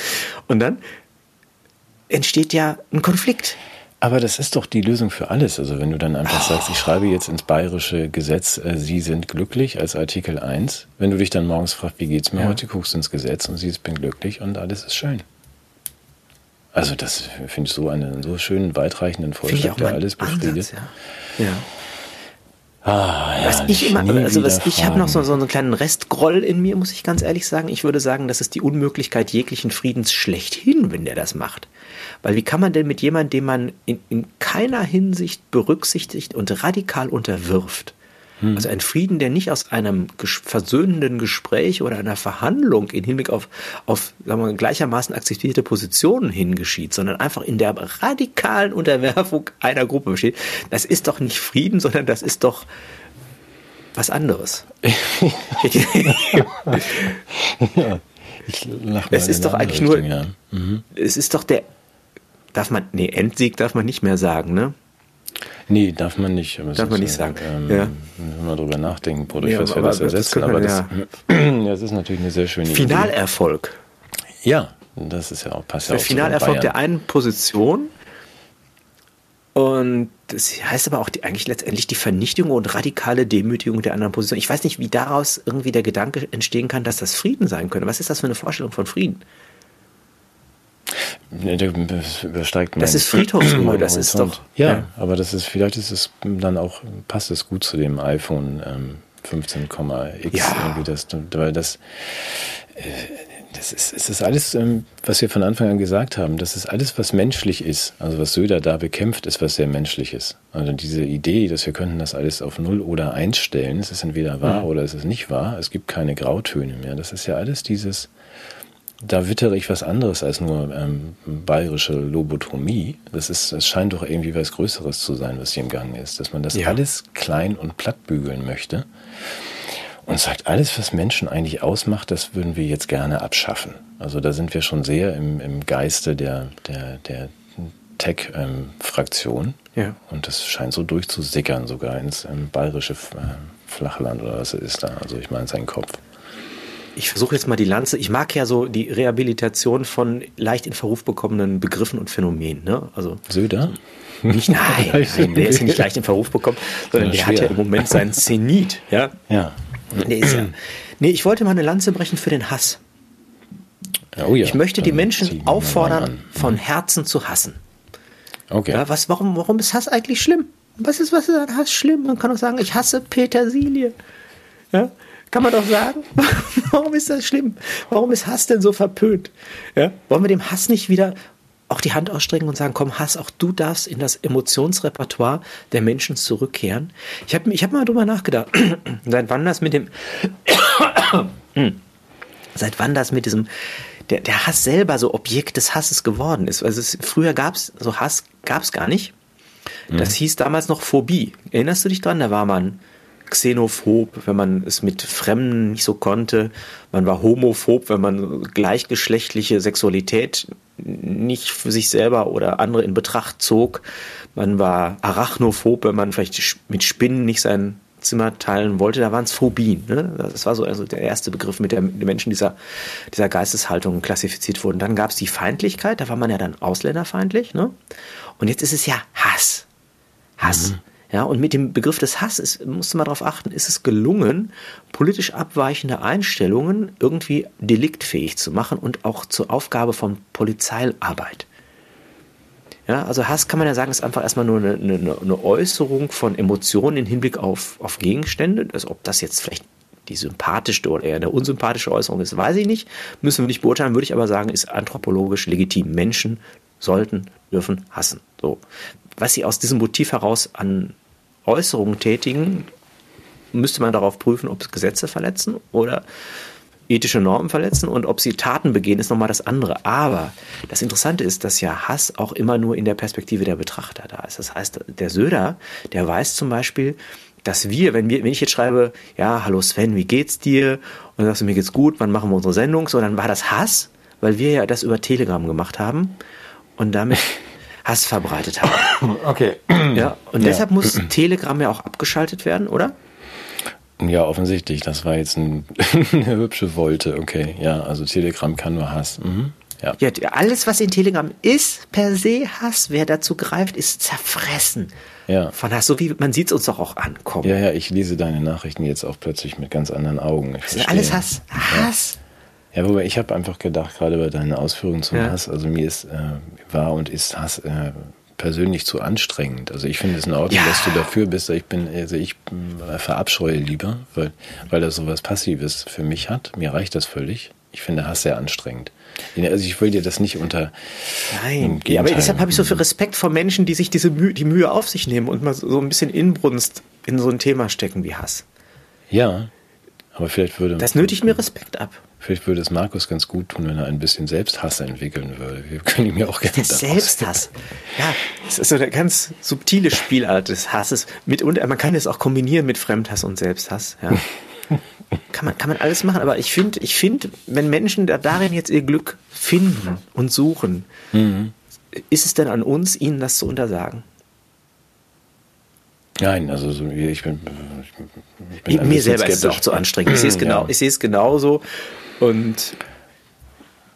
Und dann entsteht ja ein Konflikt. Aber das ist doch die Lösung für alles. Also wenn du dann einfach sagst, ich schreibe jetzt ins bayerische Gesetz, äh, Sie sind glücklich als Artikel 1. Wenn du dich dann morgens fragst, wie geht's mir Ja. heute, guckst du ins Gesetz und siehst, bin glücklich und alles ist schön. Also das finde ich so einen so schönen, weitreichenden Vorschlag, der alles befriedet. Ansatz, ja. ja. Ah, ja, Was ich immer, also was ich habe noch so, so einen kleinen Restgroll in mir, muss ich ganz ehrlich sagen. Ich würde sagen, das ist die Unmöglichkeit jeglichen Friedens schlechthin, wenn der das macht. Weil wie kann man denn mit jemandem, den man in, in keiner Hinsicht berücksichtigt und radikal unterwirft, Hm. also ein Frieden, der nicht aus einem ges versöhnenden Gespräch oder einer Verhandlung in Hinblick auf, auf sagen wir, mal, gleichermaßen akzeptierte Positionen hingeschieht, sondern einfach in der radikalen Unterwerfung einer Gruppe besteht, das ist doch nicht Frieden, sondern das ist doch was anderes. Ich lach mal Es ist doch eigentlich andere nur- Richtung, ja. Mhm. es ist doch der, darf man, nee, Endsieg darf man nicht mehr sagen, ne? Nee, darf man nicht. Aber Darf man nicht sagen, Ähm, ja. Müssen wir mal drüber nachdenken, oder Ja, was wir aber das das ersetzen. können Aber wir, das, ja, das ist natürlich eine sehr schöne Idee. Finalerfolg. Ja, das ist ja auch passt ja Der Finalerfolg der einen Position. Und das heißt aber auch die, eigentlich letztendlich die Vernichtung und radikale Demütigung der anderen Position. Ich weiß nicht, wie daraus irgendwie der Gedanke entstehen kann, dass das Frieden sein könnte. Was ist das für eine Vorstellung von Frieden? Das übersteigt Das ist Friedhofsruhe, das ist doch- Ja, ja. aber das ist, vielleicht ist es dann auch, passt es gut zu dem iPhone ähm, 15,x Ja. irgendwie, das, weil das, äh, das ist, ist alles, ähm, was wir von Anfang an gesagt haben, das ist alles, was menschlich ist. Also was Söder da bekämpft, ist was sehr menschliches. Also diese Idee, dass wir könnten das alles auf Null oder Eins stellen, es ist entweder wahr oder es ist nicht wahr, es gibt keine Grautöne mehr. Das ist ja alles dieses, da wittere ich was anderes als nur ähm, bayerische Lobotomie. Das ist, das scheint doch irgendwie was Größeres zu sein, was hier im Gange ist, dass man das Ja. alles klein und platt bügeln möchte und sagt, alles, was Menschen eigentlich ausmacht, das würden wir jetzt gerne abschaffen. Also da sind wir schon sehr im, im Geiste der, der, der Tech-Fraktion. Ja. Und das scheint so durchzusickern, sogar ins ähm, bayerische äh, Flachland oder was es ist da. Also ich meine, sein Kopf. Ich versuche jetzt mal die Lanze. Ich mag ja so die Rehabilitation von leicht in Verruf bekommenen Begriffen und Phänomenen. Ne? Also Söder? nicht, nein, nein, der ist ja nicht leicht in Verruf bekommen, sondern der hat ja schwer. im Moment seinen Zenit. Ja? Ja. Nee, ist ja. Nee, ich wollte mal eine Lanze brechen für den Hass. Oh ja. Ich möchte die Menschen auffordern, von Herzen zu hassen. Okay. Ja, was, warum, warum ist Hass eigentlich schlimm? Was ist, was ist an Hass schlimm? Man kann doch sagen, ich hasse Petersilie. Ja? Kann man doch sagen. warum ist das schlimm? Warum ist Hass denn so verpönt? Ja? Wollen wir dem Hass nicht wieder auch die Hand ausstrecken und sagen, komm, Hass, auch du darfst in das Emotionsrepertoire der Menschen zurückkehren? Ich habe ich hab mal drüber nachgedacht, seit wann das mit dem, seit wann das mit diesem, der, der Hass selber so Objekt des Hasses geworden ist. Also es, früher gab es, so Hass gab es gar nicht. Das hieß damals noch Phobie. Erinnerst du dich dran? Da war man xenophob, wenn man es mit Fremden nicht so konnte. Man war homophob, wenn man gleichgeschlechtliche Sexualität nicht für sich selber oder andere in Betracht zog. Man war arachnophob, wenn man vielleicht mit Spinnen nicht sein Zimmer teilen wollte. Da waren es Phobien. Ne? Das war so also der erste Begriff, mit dem Menschen dieser, dieser Geisteshaltung klassifiziert wurden. Dann gab es die Feindlichkeit, da war man ja dann ausländerfeindlich. Ne? Und jetzt ist es ja Hass. Hass. Ja, und mit dem Begriff des Hasses musst du mal darauf achten, ist es gelungen, politisch abweichende Einstellungen irgendwie deliktfähig zu machen und auch zur Aufgabe von Polizeiarbeit. Ja, also Hass kann man ja sagen, ist einfach erstmal nur eine, eine, eine Äußerung von Emotionen im Hinblick auf, auf Gegenstände. Also ob das jetzt vielleicht die sympathischste oder eher eine unsympathische Äußerung ist, weiß ich nicht. Müssen wir nicht beurteilen, würde ich aber sagen, ist anthropologisch legitim. Menschen sollten, dürfen hassen. So. Was sie aus diesem Motiv heraus an Äußerungen tätigen, müsste man darauf prüfen, ob es Gesetze verletzen oder ethische Normen verletzen und ob sie Taten begehen, ist nochmal das andere. Aber das Interessante ist, dass ja Hass auch immer nur in der Perspektive der Betrachter da ist. Das heißt, der Söder, der weiß zum Beispiel, dass wir, wenn wir, wenn ich jetzt schreibe, ja, hallo Sven, wie geht's dir? Und dann sagst du, mir geht's gut, wann machen wir unsere Sendung? So, dann war das Hass, weil wir ja das über Telegram gemacht haben und damit Hass verbreitet haben. Okay. Ja, und ja. deshalb muss Telegram ja auch abgeschaltet werden, oder? Ja, offensichtlich. Das war jetzt ein, eine hübsche Wolte. Okay, ja, also Telegram kann nur Hass. Mhm. Ja. ja, alles, was in Telegram ist, per se Hass. Wer dazu greift, ist zerfressen. Ja. Von Hass, so wie man sieht es uns doch auch ankommen. Ja, ja, ich lese deine Nachrichten jetzt auch plötzlich mit ganz anderen Augen. Ich das ist alles Hass. Hass. Ja, wobei ich habe einfach gedacht, gerade bei deinen Ausführungen zum ja. Hass, also mir ist, äh, war und ist Hass äh, persönlich zu anstrengend. Also ich finde es in Ordnung, ja. dass du dafür bist. Ich bin, also ich äh, verabscheue lieber, weil, weil das sowas Passives für mich hat. Mir reicht das völlig. Ich finde Hass sehr anstrengend. Also ich will dir das nicht unter. Nein, ja, aber deshalb habe ich so viel Respekt vor Menschen, die sich diese Mühe, die Mühe auf sich nehmen und mal so ein bisschen Inbrunst in so ein Thema stecken wie Hass. Ja, aber vielleicht würde. Das nötigt mir Respekt ab. Vielleicht würde es Markus ganz gut tun, wenn er ein bisschen Selbsthass entwickeln würde. Wir können ihm ja auch gerne Selbsthass. Ja, das ist so eine ganz subtile Spielart des Hasses. Mit, und man kann es auch kombinieren mit Fremdhass und Selbsthass. Ja. kann, man, kann man alles machen, aber ich finde, ich find, wenn Menschen da darin jetzt ihr Glück finden und suchen, mhm. ist es denn an uns, ihnen das zu untersagen? Nein, also so, ich bin, ich bin mir selber ist es auch zu anstrengend. Ich sehe es genau, ja. ich sehe es genauso. Und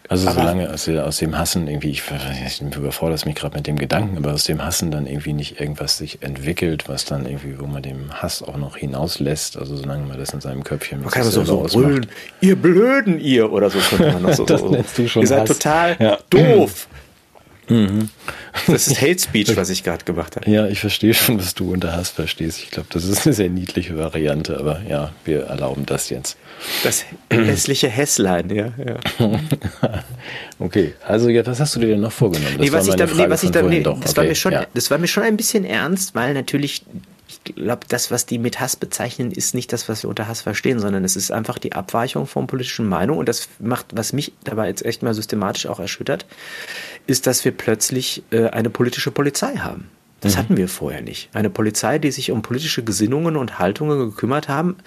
also solange aus, aus, dem Hassen irgendwie, ich, ich überfordere mich gerade mit dem Gedanken, aber aus dem Hassen dann irgendwie nicht irgendwas sich entwickelt, was dann irgendwie, wo man dem Hass auch noch hinauslässt, also solange man das in seinem Köpfchen mit man kann so, so brüllen, ihr Blöden ihr oder so könnte man noch so. das nennst du schon Ihr seid total ja. doof. Mhm. Das ist Hate Speech, was ich gerade gemacht habe. Ja, ich verstehe schon, was du unter Hass verstehst. Ich glaube, das ist eine sehr niedliche Variante, aber ja, wir erlauben das jetzt. Das hässliche Hässlein, ja. ja. okay, also ja, was hast du dir denn noch vorgenommen? Das nee, was ich da, nee, was ich da, nee, das, okay, war mir schon, ja. das war mir schon ein bisschen ernst, weil natürlich ich glaube, das, was die mit Hass bezeichnen, ist nicht das, was wir unter Hass verstehen, sondern es ist einfach die Abweichung von politischen Meinungen. Und das macht, was mich dabei jetzt echt mal systematisch auch erschüttert, ist, dass wir plötzlich äh, eine politische Polizei haben. Das mhm. hatten wir vorher nicht. Eine Polizei, die sich um politische Gesinnungen und Haltungen gekümmert haben,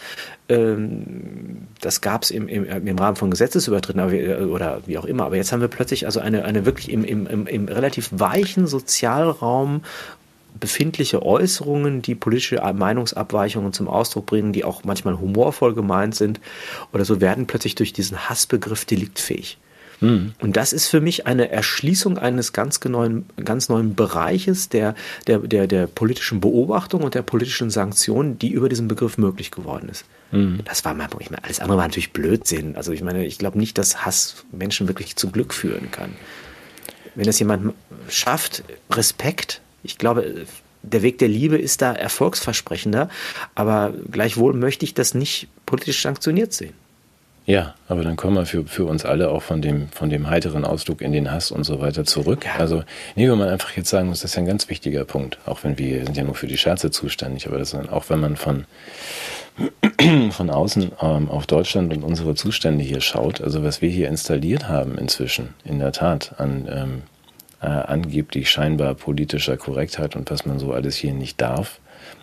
ähm, das gab es im, im, im, Rahmen von Gesetzesübertritten oder wie auch immer. Aber jetzt haben wir plötzlich also eine, eine wirklich im, im, im relativ weichen Sozialraum befindliche Äußerungen, die politische Meinungsabweichungen zum Ausdruck bringen, die auch manchmal humorvoll gemeint sind oder so, werden plötzlich durch diesen Hassbegriff deliktfähig. Mhm. Und das ist für mich eine Erschließung eines ganz neuen, ganz neuen Bereiches der, der, der, der politischen Beobachtung und der politischen Sanktionen, die über diesen Begriff möglich geworden ist. Mhm. Das war mal, ich meine, alles andere war natürlich Blödsinn. Also ich meine, ich glaube nicht, dass Hass Menschen wirklich zu Glück führen kann. Wenn es jemand schafft, Respekt ich glaube, der Weg der Liebe ist da erfolgsversprechender, aber gleichwohl möchte ich das nicht politisch sanktioniert sehen. Ja, aber dann kommen wir für, für uns alle auch von dem, von dem heiteren Ausdruck in den Hass und so weiter zurück. Ja. Also, nee, wenn man einfach jetzt sagen muss, das ist ja ein ganz wichtiger Punkt. Auch wenn wir sind ja nur für die Scherze zuständig, aber das auch wenn man von, von außen ähm, auf Deutschland und unsere Zustände hier schaut, also was wir hier installiert haben inzwischen, in der Tat, an ähm, äh, angeblich scheinbar politischer Korrektheit und was man so alles hier nicht darf.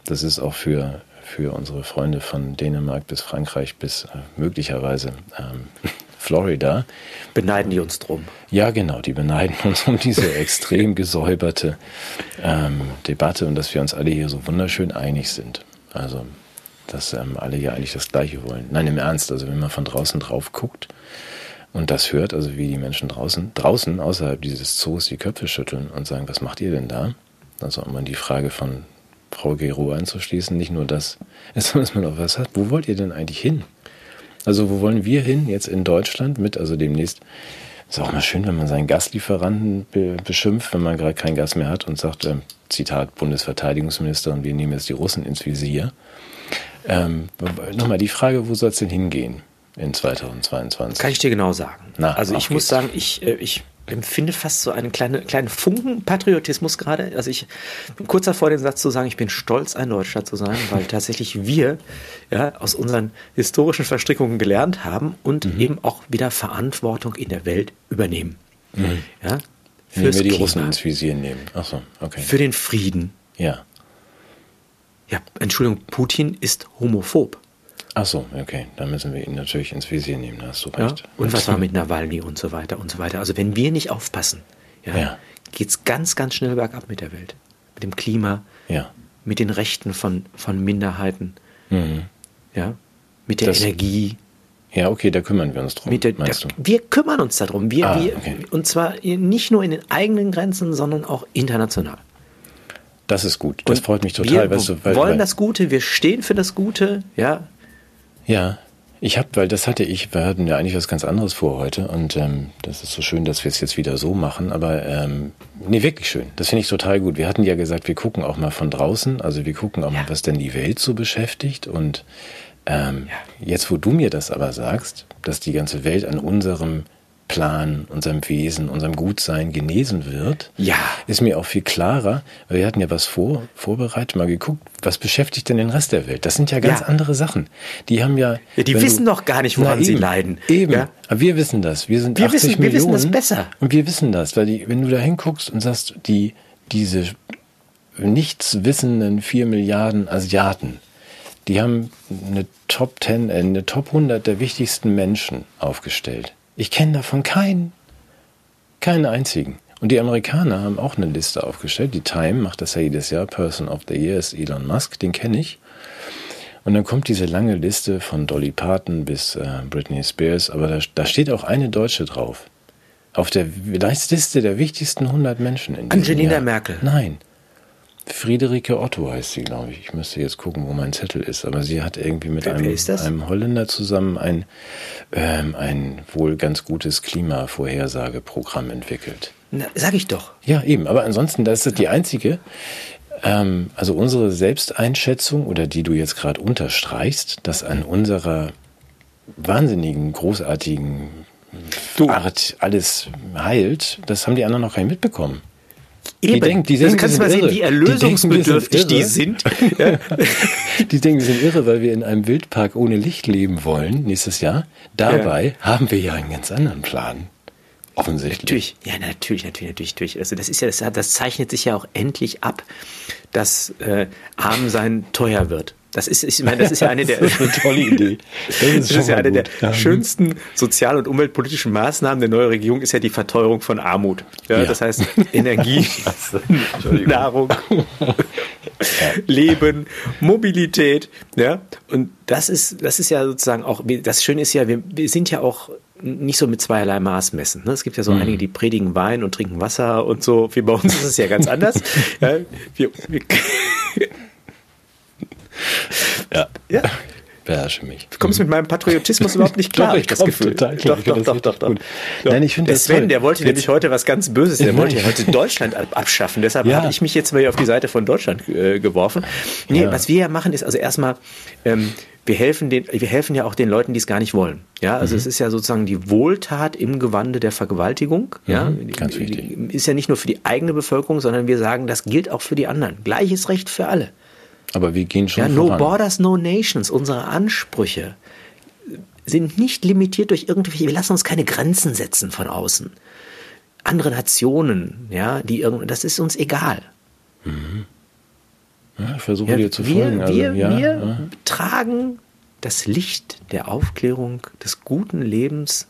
Das ist auch für, für unsere Freunde von Dänemark bis Frankreich bis äh, möglicherweise ähm, Florida. Beneiden die uns drum? Ja, genau, die beneiden uns um diese extrem gesäuberte ähm, Debatte und dass wir uns alle hier so wunderschön einig sind. Also, dass ähm, alle hier eigentlich das Gleiche wollen. Nein, im Ernst, also wenn man von draußen drauf guckt, und das hört, also wie die Menschen draußen, draußen außerhalb dieses Zoos die Köpfe schütteln und sagen, was macht ihr denn da? Also um an die Frage von Frau Gero einzuschließen, nicht nur das, sondern dass man auch was hat, wo wollt ihr denn eigentlich hin? Also wo wollen wir hin jetzt in Deutschland mit, also demnächst, ist auch mal schön, wenn man seinen Gaslieferanten be beschimpft, wenn man gerade kein Gas mehr hat und sagt, ähm, Zitat Bundesverteidigungsministerin, wir nehmen jetzt die Russen ins Visier. Ähm, Nochmal die Frage, wo soll es denn hingehen? In 2022? Kann ich dir genau sagen. Na, also ich muss sagen, ich, äh, ich empfinde fast so einen kleinen, kleinen Funken Patriotismus gerade. Also ich bin kurz davor, den Satz zu sagen, ich bin stolz, ein Deutscher zu sein, weil tatsächlich wir ja, aus unseren historischen Verstrickungen gelernt haben und mhm. eben auch wieder Verantwortung in der Welt übernehmen. Mhm. Ja, Wenn wir die Klima, Russen ins Visier nehmen. Ach so, okay. Für den Frieden. Ja. Ja, Entschuldigung, Putin ist homophob. Ach so, okay, da müssen wir ihn natürlich ins Visier nehmen, da hast du Ja? recht. Und was war mit Nawalny und so weiter und so weiter. Also wenn wir nicht aufpassen, ja, Ja. geht es ganz, ganz schnell bergab mit der Welt. Mit dem Klima, Ja. mit den Rechten von, von Minderheiten, Mhm. ja, mit der Das- Energie. Ja, okay, da kümmern wir uns drum, der, meinst du? Wir kümmern uns darum. Wir, Ah, wir, okay. Und zwar nicht nur in den eigenen Grenzen, sondern auch international. Das ist gut, das Und freut mich total. Wir weißt du, weil, wollen das Gute, wir stehen für das Gute, ja. Ja, ich habe, weil das hatte ich, wir hatten ja eigentlich was ganz anderes vor heute und ähm, das ist so schön, dass wir es jetzt wieder so machen, aber ähm, nee, wirklich schön. Das finde ich total gut. Wir hatten ja gesagt, wir gucken auch mal von draußen, also wir gucken auch Ja. mal, was denn die Welt so beschäftigt und ähm, jetzt, wo du mir das aber sagst, dass die ganze Welt an unserem Plan, unserem Wesen, unserem Gutsein genesen wird, Ja. ist mir auch viel klarer, wir hatten ja was vor, vorbereitet, mal geguckt, was beschäftigt denn den Rest der Welt? Das sind ja ganz Ja. andere Sachen. Die haben ja. Ja, die wissen doch gar nicht, woran Na, sie eben, leiden. Eben. Ja? Aber wir wissen das. Wir sind Wir 80 wissen- wir wissen Millionen. das besser. Und wir wissen das, weil die, wenn du da hinguckst und sagst, die, diese nichts wissenden 4 Milliarden Asiaten, die haben eine Top 10, äh, eine Top 100 der wichtigsten Menschen aufgestellt. Ich kenne davon keinen. Keinen einzigen. Und die Amerikaner haben auch eine Liste aufgestellt. Die Time macht das ja jedes Jahr. Person of the Year ist Elon Musk, den kenne ich. Und dann kommt diese lange Liste von Dolly Parton bis äh, Britney Spears, aber da, da steht auch eine Deutsche drauf. Auf der Liste der wichtigsten 100 Menschen in Angelina Jahr. Merkel. Nein. Friederike Otto heißt sie, glaube ich. Ich müsste jetzt gucken, wo mein Zettel ist. Aber sie hat irgendwie mit Wer- einem, einem Holländer zusammen ein, ähm, ein wohl ganz gutes Klimavorhersageprogramm entwickelt. Na, sag ich doch. Ja, eben. Aber ansonsten, das ist die einzige, ähm, also unsere Selbsteinschätzung oder die du jetzt gerade unterstreichst, dass an unserer wahnsinnigen, großartigen Du. Art alles heilt, das haben die anderen noch gar nicht mitbekommen. Eben. denken- die Also denken, kannst du mal sind sehen, irre. wie Die denken, erlösungsbedürftig die irre. sind. Ja. Die denken, wir sind irre, weil wir in einem Wildpark ohne Licht leben wollen nächstes Jahr. Dabei haben wir ja einen ganz anderen Plan. Offensichtlich. Natürlich, ja, natürlich, natürlich, natürlich, natürlich. Also das ist ja, das, das zeichnet sich ja auch endlich ab, dass äh, arm sein teuer wird. Das ist, ich meine, das ist ja eine der, eine tolle Idee. Das ist das schon ist ja mal eine der gut. Ja. schönsten sozial- und umweltpolitischen Maßnahmen der neuen Regierung ist ja die Verteuerung von Armut. Ja, Ja. Das heißt Energie, Nahrung, Leben, Mobilität. Ja, und das ist, das ist ja sozusagen auch, das Schöne ist ja, wir, wir sind ja auch nicht so mit zweierlei Maß messen. Ne? Es gibt ja so einige, die predigen Wein und trinken Wasser und so. Wie bei uns ist es ja ganz anders. ja, wir, wir, Ja. ja. Beherrsche mich. Du kommst mit meinem Patriotismus überhaupt nicht klar, Doch, hab ich das Gefühl. total klar. Doch, doch, doch, doch. Nein, ich finde der Sven, der wollte nämlich heute was ganz Böses. Der wollte ja heute Deutschland ab- abschaffen. Deshalb habe ich mich jetzt mal hier auf die Seite von Deutschland äh, geworfen. Nee, was wir ja machen, ist also erstmal, ähm, wir helfen den, wir helfen ja auch den Leuten, die es gar nicht wollen. Ja, also Mhm. es ist ja sozusagen die Wohltat im Gewande der Vergewaltigung. Ja, Mhm, ganz wichtig. Ist ja nicht nur für die eigene Bevölkerung, sondern wir sagen, das gilt auch für die anderen. Gleiches Recht für alle. Aber wir gehen schon Ja, no voran. borders, no nations. Unsere Ansprüche sind nicht limitiert durch irgendwelche, wir lassen uns keine Grenzen setzen von außen. Andere Nationen, ja, die irgend, das ist uns egal. Ja, ich versuche Ja, dir zu wir, folgen. Also, wir, ja, wir ja. tragen das Licht der Aufklärung, des guten Lebens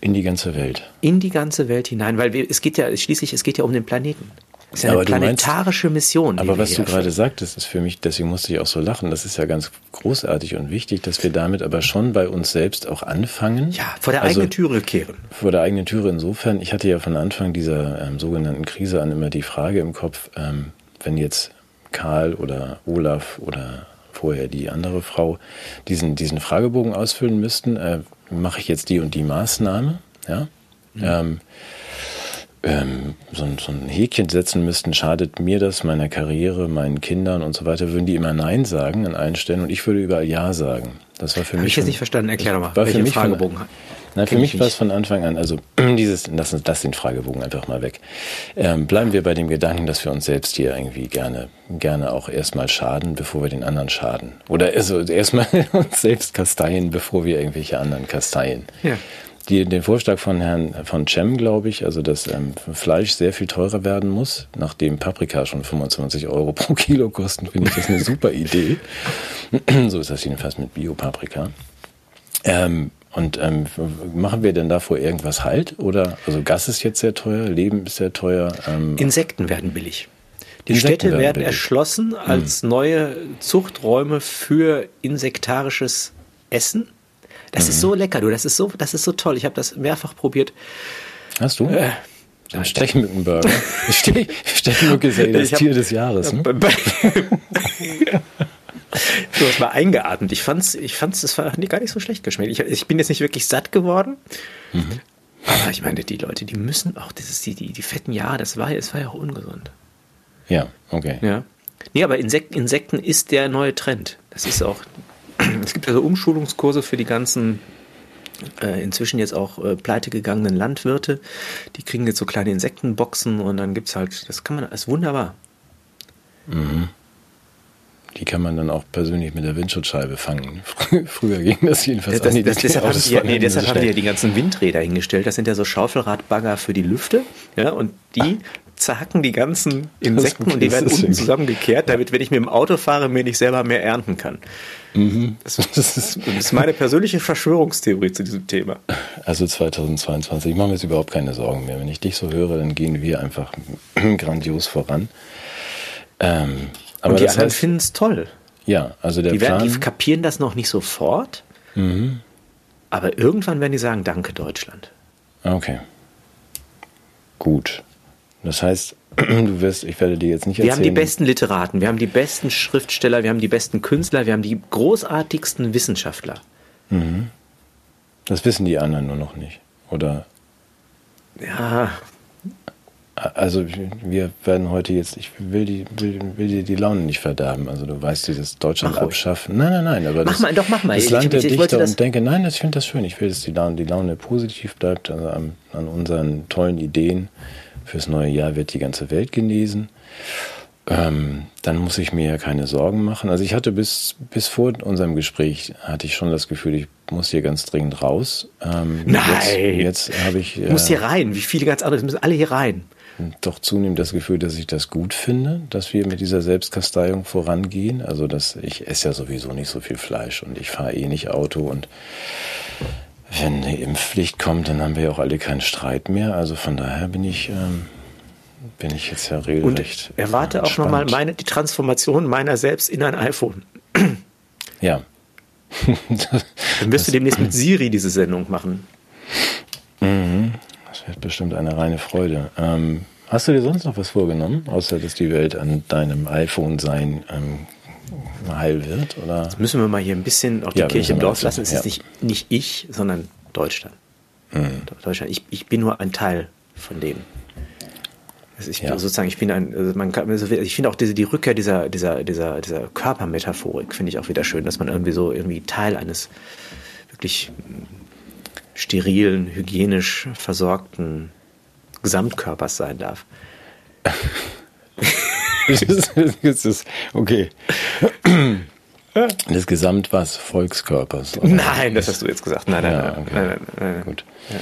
In die ganze Welt. in die ganze Welt hinein, weil wir, es geht ja schließlich, es geht ja um den Planeten. Es ist ja eine Aber du meinst- planetarische Mission. Aber was du gerade sagtest, ist für mich, deswegen musste ich auch so lachen, das ist ja ganz großartig und wichtig, dass wir damit aber schon bei uns selbst auch anfangen. Ja, vor der Also, eigenen Türe kehren. Vor der eigenen Türe insofern, ich hatte ja von Anfang dieser ähm, sogenannten Krise an immer die Frage im Kopf, ähm, wenn jetzt Karl oder Olaf oder vorher die andere Frau diesen, diesen Fragebogen ausfüllen müssten, äh, mache ich jetzt die und die Maßnahme, ja? Ähm, ähm, so, ein, so ein Häkchen setzen müssten, schadet mir das, meiner Karriere, meinen Kindern und so weiter, würden die immer Nein sagen an allen Stellen und ich würde überall Ja sagen. Das war für Hab mich. ich jetzt von- nicht verstanden. Erklär doch mal, war für mich von- Fragebogen. Na, für mich war es von Anfang an, also dieses, lass, uns- lass den Fragebogen einfach mal weg. Ähm, bleiben wir bei dem Gedanken, dass wir uns selbst hier irgendwie gerne, gerne auch erstmal schaden, bevor wir den anderen schaden. Oder also erstmal uns selbst kasteien, bevor wir irgendwelche anderen kasteien. Ja. Die, den Vorschlag von Herrn von Cem, glaube ich, also dass ähm, Fleisch sehr viel teurer werden muss, nachdem Paprika schon 25 Euro pro Kilo kosten, finde ich das eine super Idee. so ist das jedenfalls mit Bio-Paprika. Ähm, und ähm, machen wir denn davor irgendwas halt? Oder also Gas ist jetzt sehr teuer, Leben ist sehr teuer. Ähm, Insekten werden billig. Die Insekten Städte werden, werden erschlossen als hm. neue Zuchträume für insektarisches Essen. Das mhm. ist so lecker, du. Das ist so, das ist so toll. Ich habe das mehrfach probiert. Hast du? Äh, Stechmückenburger. Stechmücke ist ja das Tier des Jahres. Ne? Du hast mal eingeatmet. Ich fand's, ich fand's, das war gar nicht so schlecht geschmeckt. Ich, ich bin jetzt nicht wirklich satt geworden. Mhm. Aber ich meine, die Leute, die müssen auch, das ist die, die, die fetten Jahre, das war, das war ja auch ungesund. Ja, okay. Ja. Nee, aber Insekten, Insekten ist der neue Trend. Das ist auch, es gibt also Umschulungskurse für die ganzen äh, inzwischen jetzt auch äh, pleite gegangenen Landwirte. Die kriegen jetzt so kleine Insektenboxen und dann gibt es halt, das kann man, das ist wunderbar. Mhm. Die kann man dann auch persönlich mit der Windschutzscheibe fangen. Früher ging das jedenfalls das, auch nicht. Das, deshalb haben, nee, deshalb haben die ja die ganzen Windräder hingestellt. Das sind ja so Schaufelradbagger für die Lüfte. Ja, und die zerhacken die ganzen Insekten und die werden unten zusammengekehrt, damit, wenn ich mit dem Auto fahre, mir nicht selber mehr ernten kann. Mhm. Das, das, ist, das, ist, meine persönliche Verschwörungstheorie zu diesem Thema. Also 2022, ich mache mir jetzt überhaupt keine Sorgen mehr. Wenn ich dich so höre, dann gehen wir einfach grandios voran. Ähm, aber und die anderen finden es toll. Ja, also der die Plan... die kapieren das noch nicht sofort, mhm. aber irgendwann werden die sagen, danke Deutschland. Okay. Gut. Das heißt, du wirst, ich werde dir jetzt nicht erzählen. Wir haben die besten Literaten, wir haben die besten Schriftsteller, wir haben die besten Künstler, wir haben die großartigsten Wissenschaftler. Mhm. Das wissen die anderen nur noch nicht, oder? Ja, also wir werden heute jetzt, ich will, die, will, will dir die Laune nicht verderben. Also du weißt, dieses Deutschland mach abschaffen. Nein, nein, nein. Aber mach das, mal, doch, mach mal. Das Land der Dichter und denke, nein, ich finde das schön. Ich will, dass die Laune, die Laune positiv bleibt. Also an, an unseren tollen Ideen fürs neue Jahr wird die ganze Welt genesen. Ähm, dann muss ich mir ja keine Sorgen machen. Also ich hatte bis, bis vor unserem Gespräch, hatte ich schon das Gefühl, ich muss hier ganz dringend raus. Ähm, Nein! Jetzt, jetzt habe ich... Äh, du musst hier rein, wie viele ganz andere, müssen alle hier rein doch zunehmend das Gefühl, dass ich das gut finde, dass wir mit dieser Selbstkasteiung vorangehen. Also, dass ich esse ja sowieso nicht so viel Fleisch und ich fahre eh nicht Auto und wenn eine Impfpflicht kommt, dann haben wir ja auch alle keinen Streit mehr. Also von daher bin ich, ähm, bin ich jetzt ja regelrecht. Und erwarte auch nochmal meine, die Transformation meiner selbst in ein iPhone. Ja. dann wirst du demnächst mit Siri diese Sendung machen. Mhm. Das wird bestimmt eine reine Freude. Ähm, hast du dir sonst noch was vorgenommen, außer dass die Welt an deinem iPhone sein ähm, heil wird? Oder? Jetzt müssen wir mal hier ein bisschen auch die ja, Kirche im Dorf lassen. Es ja. ist nicht, nicht ich, sondern Deutschland. Mhm. Deutschland. Ich, ich bin nur ein Teil von. Also ich ja. sozusagen, ich bin ein, also man kann, also ich finde auch diese, die Rückkehr dieser, dieser, dieser, dieser Körpermetaphorik finde ich auch wieder schön, dass man irgendwie so irgendwie Teil eines wirklich sterilen, hygienisch versorgten Gesamtkörpers sein darf. das ist, okay. Des Gesamt was? Volkskörpers? Nein, das hast du jetzt gesagt. Nein, nein, ja, okay. nein, nein, nein, nein. Gut. Ja.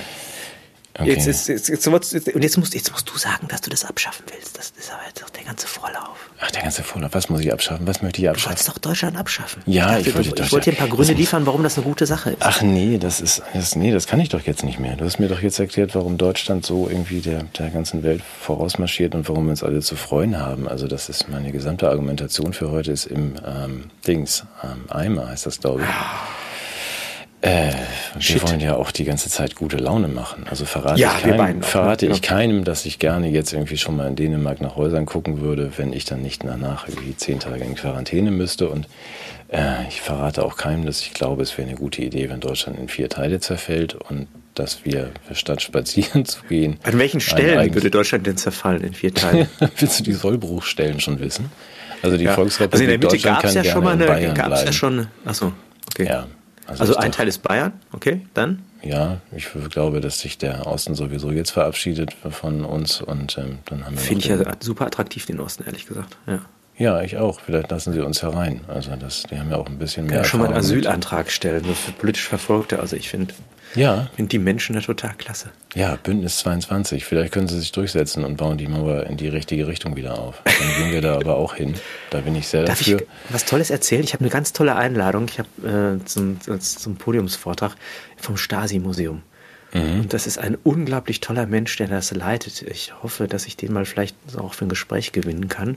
Okay. Jetzt, jetzt, jetzt, jetzt, und jetzt musst, jetzt musst du sagen, dass du das abschaffen willst. Das ist aber jetzt auch der ganze Vorlauf. Ach, der ganze Vorlauf. Was muss ich abschaffen? Was möchte ich abschaffen? Du wolltest doch Deutschland abschaffen. Ja, ich, ich wollte, Deutschland. Ich wollte dir ein paar Gründe liefern, warum das eine gute Sache ist. Ach nee, das ist, das, nee, das kann ich doch jetzt nicht mehr. Du hast mir doch jetzt erklärt, warum Deutschland so irgendwie der, der ganzen Welt vorausmarschiert und warum wir uns alle zu freuen haben. Also das ist meine gesamte Argumentation für heute ist im ähm, Dings, ähm, Eimer heißt das, glaube ich. Äh, wir wollen ja auch die ganze Zeit gute Laune machen. Also verrate, ja, ich, keinem, verrate ich keinem, dass ich gerne jetzt irgendwie schon mal in Dänemark nach Häusern gucken würde, wenn ich dann nicht danach irgendwie zehn Tage in Quarantäne müsste. Und äh, ich verrate auch keinem, dass ich glaube, es wäre eine gute Idee, wenn Deutschland in vier Teile zerfällt und dass wir statt spazieren zu gehen. An welchen Stellen würde Deutschland denn zerfallen in vier Teile? Willst du die Sollbruchstellen schon wissen? Also die ja. Volksrepublik also in der Mitte Deutschland kann ja gerne schon mal eine, in Bayern gab's bleiben. ja schon. Achso, okay. Ja, also, also ein Teil ist Bayern, okay, dann? Ja, ich glaube, dass sich der Osten sowieso jetzt verabschiedet von uns und ähm, dann haben wir. Finde ich ja super attraktiv, den Osten, ehrlich gesagt. Ja. Ja, ich auch. Vielleicht lassen sie uns herein. Also das, die haben ja auch ein bisschen mehr. Ja, schon mal einen Asylantrag stellen, nur für politisch Verfolgte. Also ich finde, ja. finde die Menschen da total klasse. Ja, Bündnis 22. Vielleicht können sie sich durchsetzen und bauen die Mauer in die richtige Richtung wieder auf. Dann gehen wir da aber auch hin. Da bin ich sehr Darf dafür. Ich was Tolles erzählen? Ich habe eine ganz tolle Einladung. Ich habe äh, zum, zum Podiumsvortrag vom Stasi-Museum. Mhm. Und das ist ein unglaublich toller Mensch, der das leitet. Ich hoffe, dass ich den mal vielleicht auch für ein Gespräch gewinnen kann.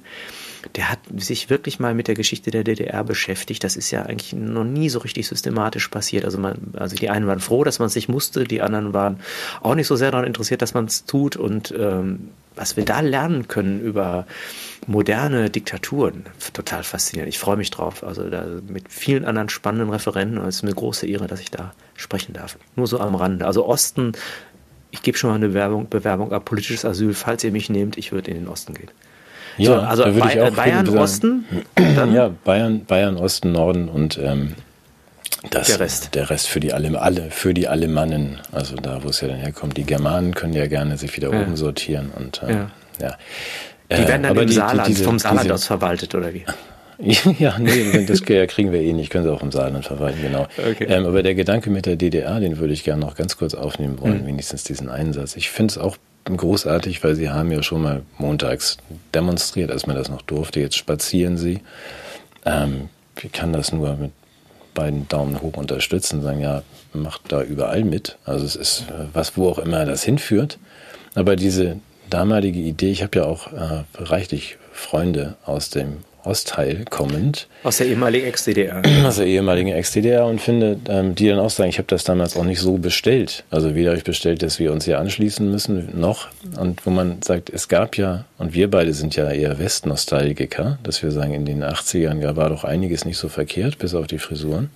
Der hat sich wirklich mal mit der Geschichte der DDR beschäftigt. Das ist ja eigentlich noch nie so richtig systematisch passiert. Also, man, also die einen waren froh, dass man es sich musste, die anderen waren auch nicht so sehr daran interessiert, dass man es tut. Und ähm, was wir da lernen können über moderne Diktaturen, total faszinierend. Ich freue mich drauf. Also da mit vielen anderen spannenden Referenten. Es ist eine große Ehre, dass ich da sprechen darf. Nur so am Rande. Also Osten, ich gebe schon mal eine Bewerbung, Bewerbung ab politisches Asyl, falls ihr mich nehmt, ich würde in den Osten gehen. Ja, so, also Bayern, Bayern Osten? ja, Bayern, Bayern, Osten, Norden und ähm, das, der Rest. Der Rest für die alle, alle, für die Alemannen, also da, wo es ja dann herkommt. Die Germanen können ja gerne sich wieder ja. oben sortieren und äh, ja. ja. Die werden dann äh, im die, Saarland, die, diese, vom Saarland diese, aus verwaltet, oder wie? ja, nee, das kriegen wir eh nicht, können sie auch im Saarland verwalten, genau. Okay. Ähm, aber der Gedanke mit der DDR, den würde ich gerne noch ganz kurz aufnehmen wollen, mhm. wenigstens diesen Einsatz. Ich finde es auch großartig, weil sie haben ja schon mal montags demonstriert, als man das noch durfte. Jetzt spazieren sie. Ähm, ich kann das nur mit beiden Daumen hoch unterstützen, sagen, ja, macht da überall mit. Also es ist äh, was, wo auch immer das hinführt. Aber diese damalige Idee, ich habe ja auch äh, reichlich Freunde aus dem Ostteil kommend. Aus der ehemaligen Ex-DDR. Aus der ehemaligen Ex-DDR und finde, ähm, die dann auch sagen, ich habe das damals auch nicht so bestellt. Also weder habe ich bestellt, dass wir uns hier anschließen müssen, noch. Und wo man sagt, es gab ja, und wir beide sind ja eher Westnostalgiker, dass wir sagen, in den 80ern war doch einiges nicht so verkehrt, bis auf die Frisuren.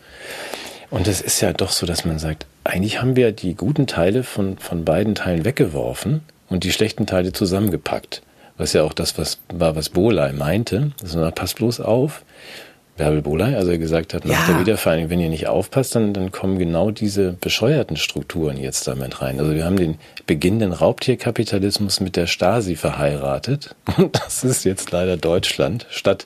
Und es ist ja doch so, dass man sagt, eigentlich haben wir die guten Teile von, von beiden Teilen weggeworfen und die schlechten Teile zusammengepackt was ja auch das was war, was Boley meinte. Also passt bloß auf. Bärbel Boley, also er gesagt hat, nach ja. der Wiedervereinigung, wenn ihr nicht aufpasst, dann, dann kommen genau diese bescheuerten Strukturen jetzt damit rein. Also wir haben den beginnenden Raubtierkapitalismus mit der Stasi verheiratet. Und das ist jetzt leider Deutschland. Statt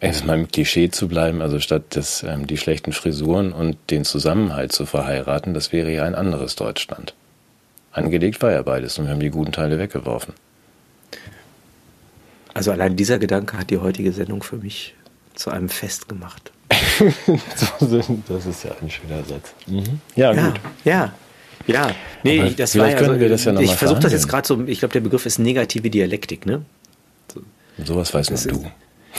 erstmal mal im Klischee zu bleiben, also statt das, ähm, die schlechten Frisuren und den Zusammenhalt zu verheiraten, das wäre ja ein anderes Deutschland. Angelegt war ja beides und wir haben die guten Teile weggeworfen. Also allein dieser Gedanke hat die heutige Sendung für mich zu einem Fest gemacht. das ist ja ein schöner Satz. Mhm. Ja, ja, gut. Ja, ja. Nee, Aber das war ja, können wir das ja noch Ich versuche das jetzt gerade so, ich glaube, der Begriff ist negative Dialektik, ne? So. Sowas weißt nur du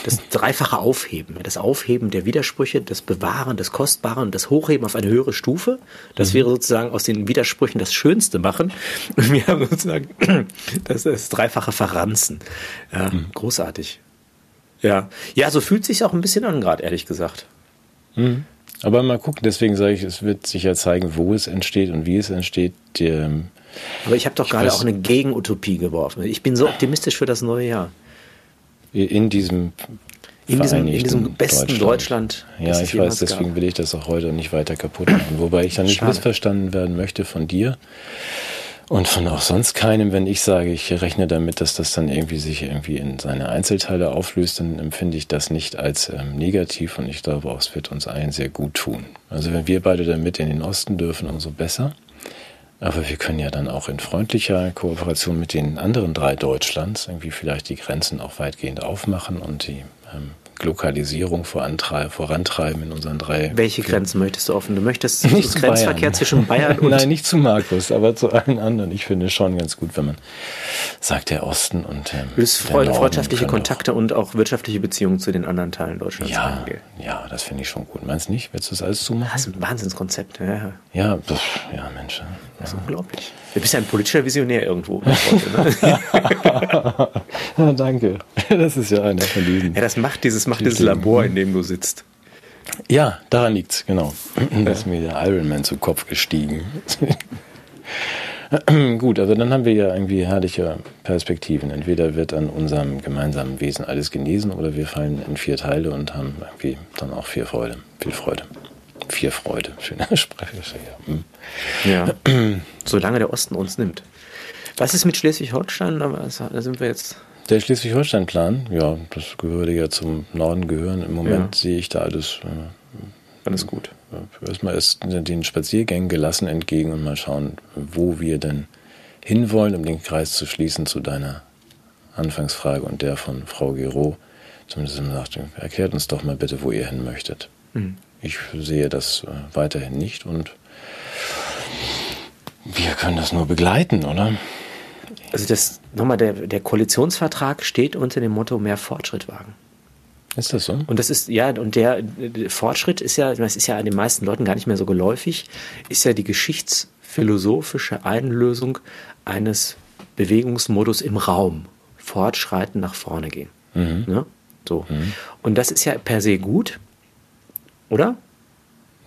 das dreifache Aufheben, das Aufheben der Widersprüche, das Bewahren des Kostbaren, das Hochheben auf eine höhere Stufe. Das mhm. wäre sozusagen aus den Widersprüchen das Schönste machen. Und wir haben sozusagen das, das dreifache Verranzen. Ja, mhm. Großartig. Ja. ja, so fühlt sich auch ein bisschen an, gerade ehrlich gesagt. Mhm. Aber mal gucken, deswegen sage ich, es wird sich ja zeigen, wo es entsteht und wie es entsteht. Die, ähm, Aber ich habe doch gerade auch eine Gegenutopie geworfen. Ich bin so optimistisch für das neue Jahr in diesem in diesem, in diesem besten Deutschland. Deutschland ja, ich weiß, deswegen gab. will ich das auch heute nicht weiter kaputt machen. Wobei ich dann nicht Schade. missverstanden werden möchte von dir und von auch sonst keinem, wenn ich sage, ich rechne damit, dass das dann irgendwie sich irgendwie in seine Einzelteile auflöst, dann empfinde ich das nicht als ähm, negativ und ich glaube auch, es wird uns allen sehr gut tun. Also wenn wir beide damit in den Osten dürfen, umso besser. Aber wir können ja dann auch in freundlicher Kooperation mit den anderen drei Deutschlands irgendwie vielleicht die Grenzen auch weitgehend aufmachen und die ähm, Lokalisierung vorantreiben in unseren drei. Welche Grenzen möchtest du offen? Du möchtest nicht Grenzverkehr Bayern. zwischen Bayern und. Nein, nicht zu Markus, aber zu allen anderen. Ich finde es schon ganz gut, wenn man sagt, der Osten und. Ähm, du Freund, freundschaftliche Kontakte und auch wirtschaftliche Beziehungen zu den anderen Teilen Deutschlands ja, angehen. Ja, das finde ich schon gut. Meinst du nicht? Willst du das alles zumachen? Das ist ein Wahnsinnskonzept, ja. Ja, pff, ja, Mensch. Das ist unglaublich. Du bist ja ein politischer Visionär irgendwo. ja, danke. Das ist ja einer von diesen. Ja, das macht dieses, macht dieses Labor, in dem du sitzt. Ja, daran liegt es, genau. Da ist mir der Ironman zu Kopf gestiegen. Gut, also dann haben wir ja irgendwie herrliche Perspektiven. Entweder wird an unserem gemeinsamen Wesen alles genesen oder wir fallen in vier Teile und haben irgendwie dann auch viel Freude. Viel Freude. Vier Freude. Schöner Sprecher. Ja. ja. Solange der Osten uns nimmt. Was ist mit Schleswig-Holstein? Da sind wir jetzt Der Schleswig-Holstein-Plan, ja, das würde ja zum Norden gehören. Im Moment ja. sehe ich da alles. Äh, alles gut. Erstmal erst den Spaziergängen gelassen entgegen und mal schauen, wo wir denn hinwollen, um den Kreis zu schließen zu deiner Anfangsfrage und der von Frau Gero. Zumindest sagte, erklärt uns doch mal bitte, wo ihr hin möchtet. Mhm. Ich sehe das äh, weiterhin nicht und wir können das nur begleiten, oder? Also das nochmal, der, der Koalitionsvertrag steht unter dem Motto mehr Fortschritt wagen. Ist das so? Und das ist, ja, und der, der Fortschritt ist ja, das ist ja den meisten Leuten gar nicht mehr so geläufig, ist ja die geschichtsphilosophische Einlösung eines Bewegungsmodus im Raum. Fortschreiten, nach vorne gehen. Mhm. Ne? So. Mhm. Und das ist ja per se gut, oder?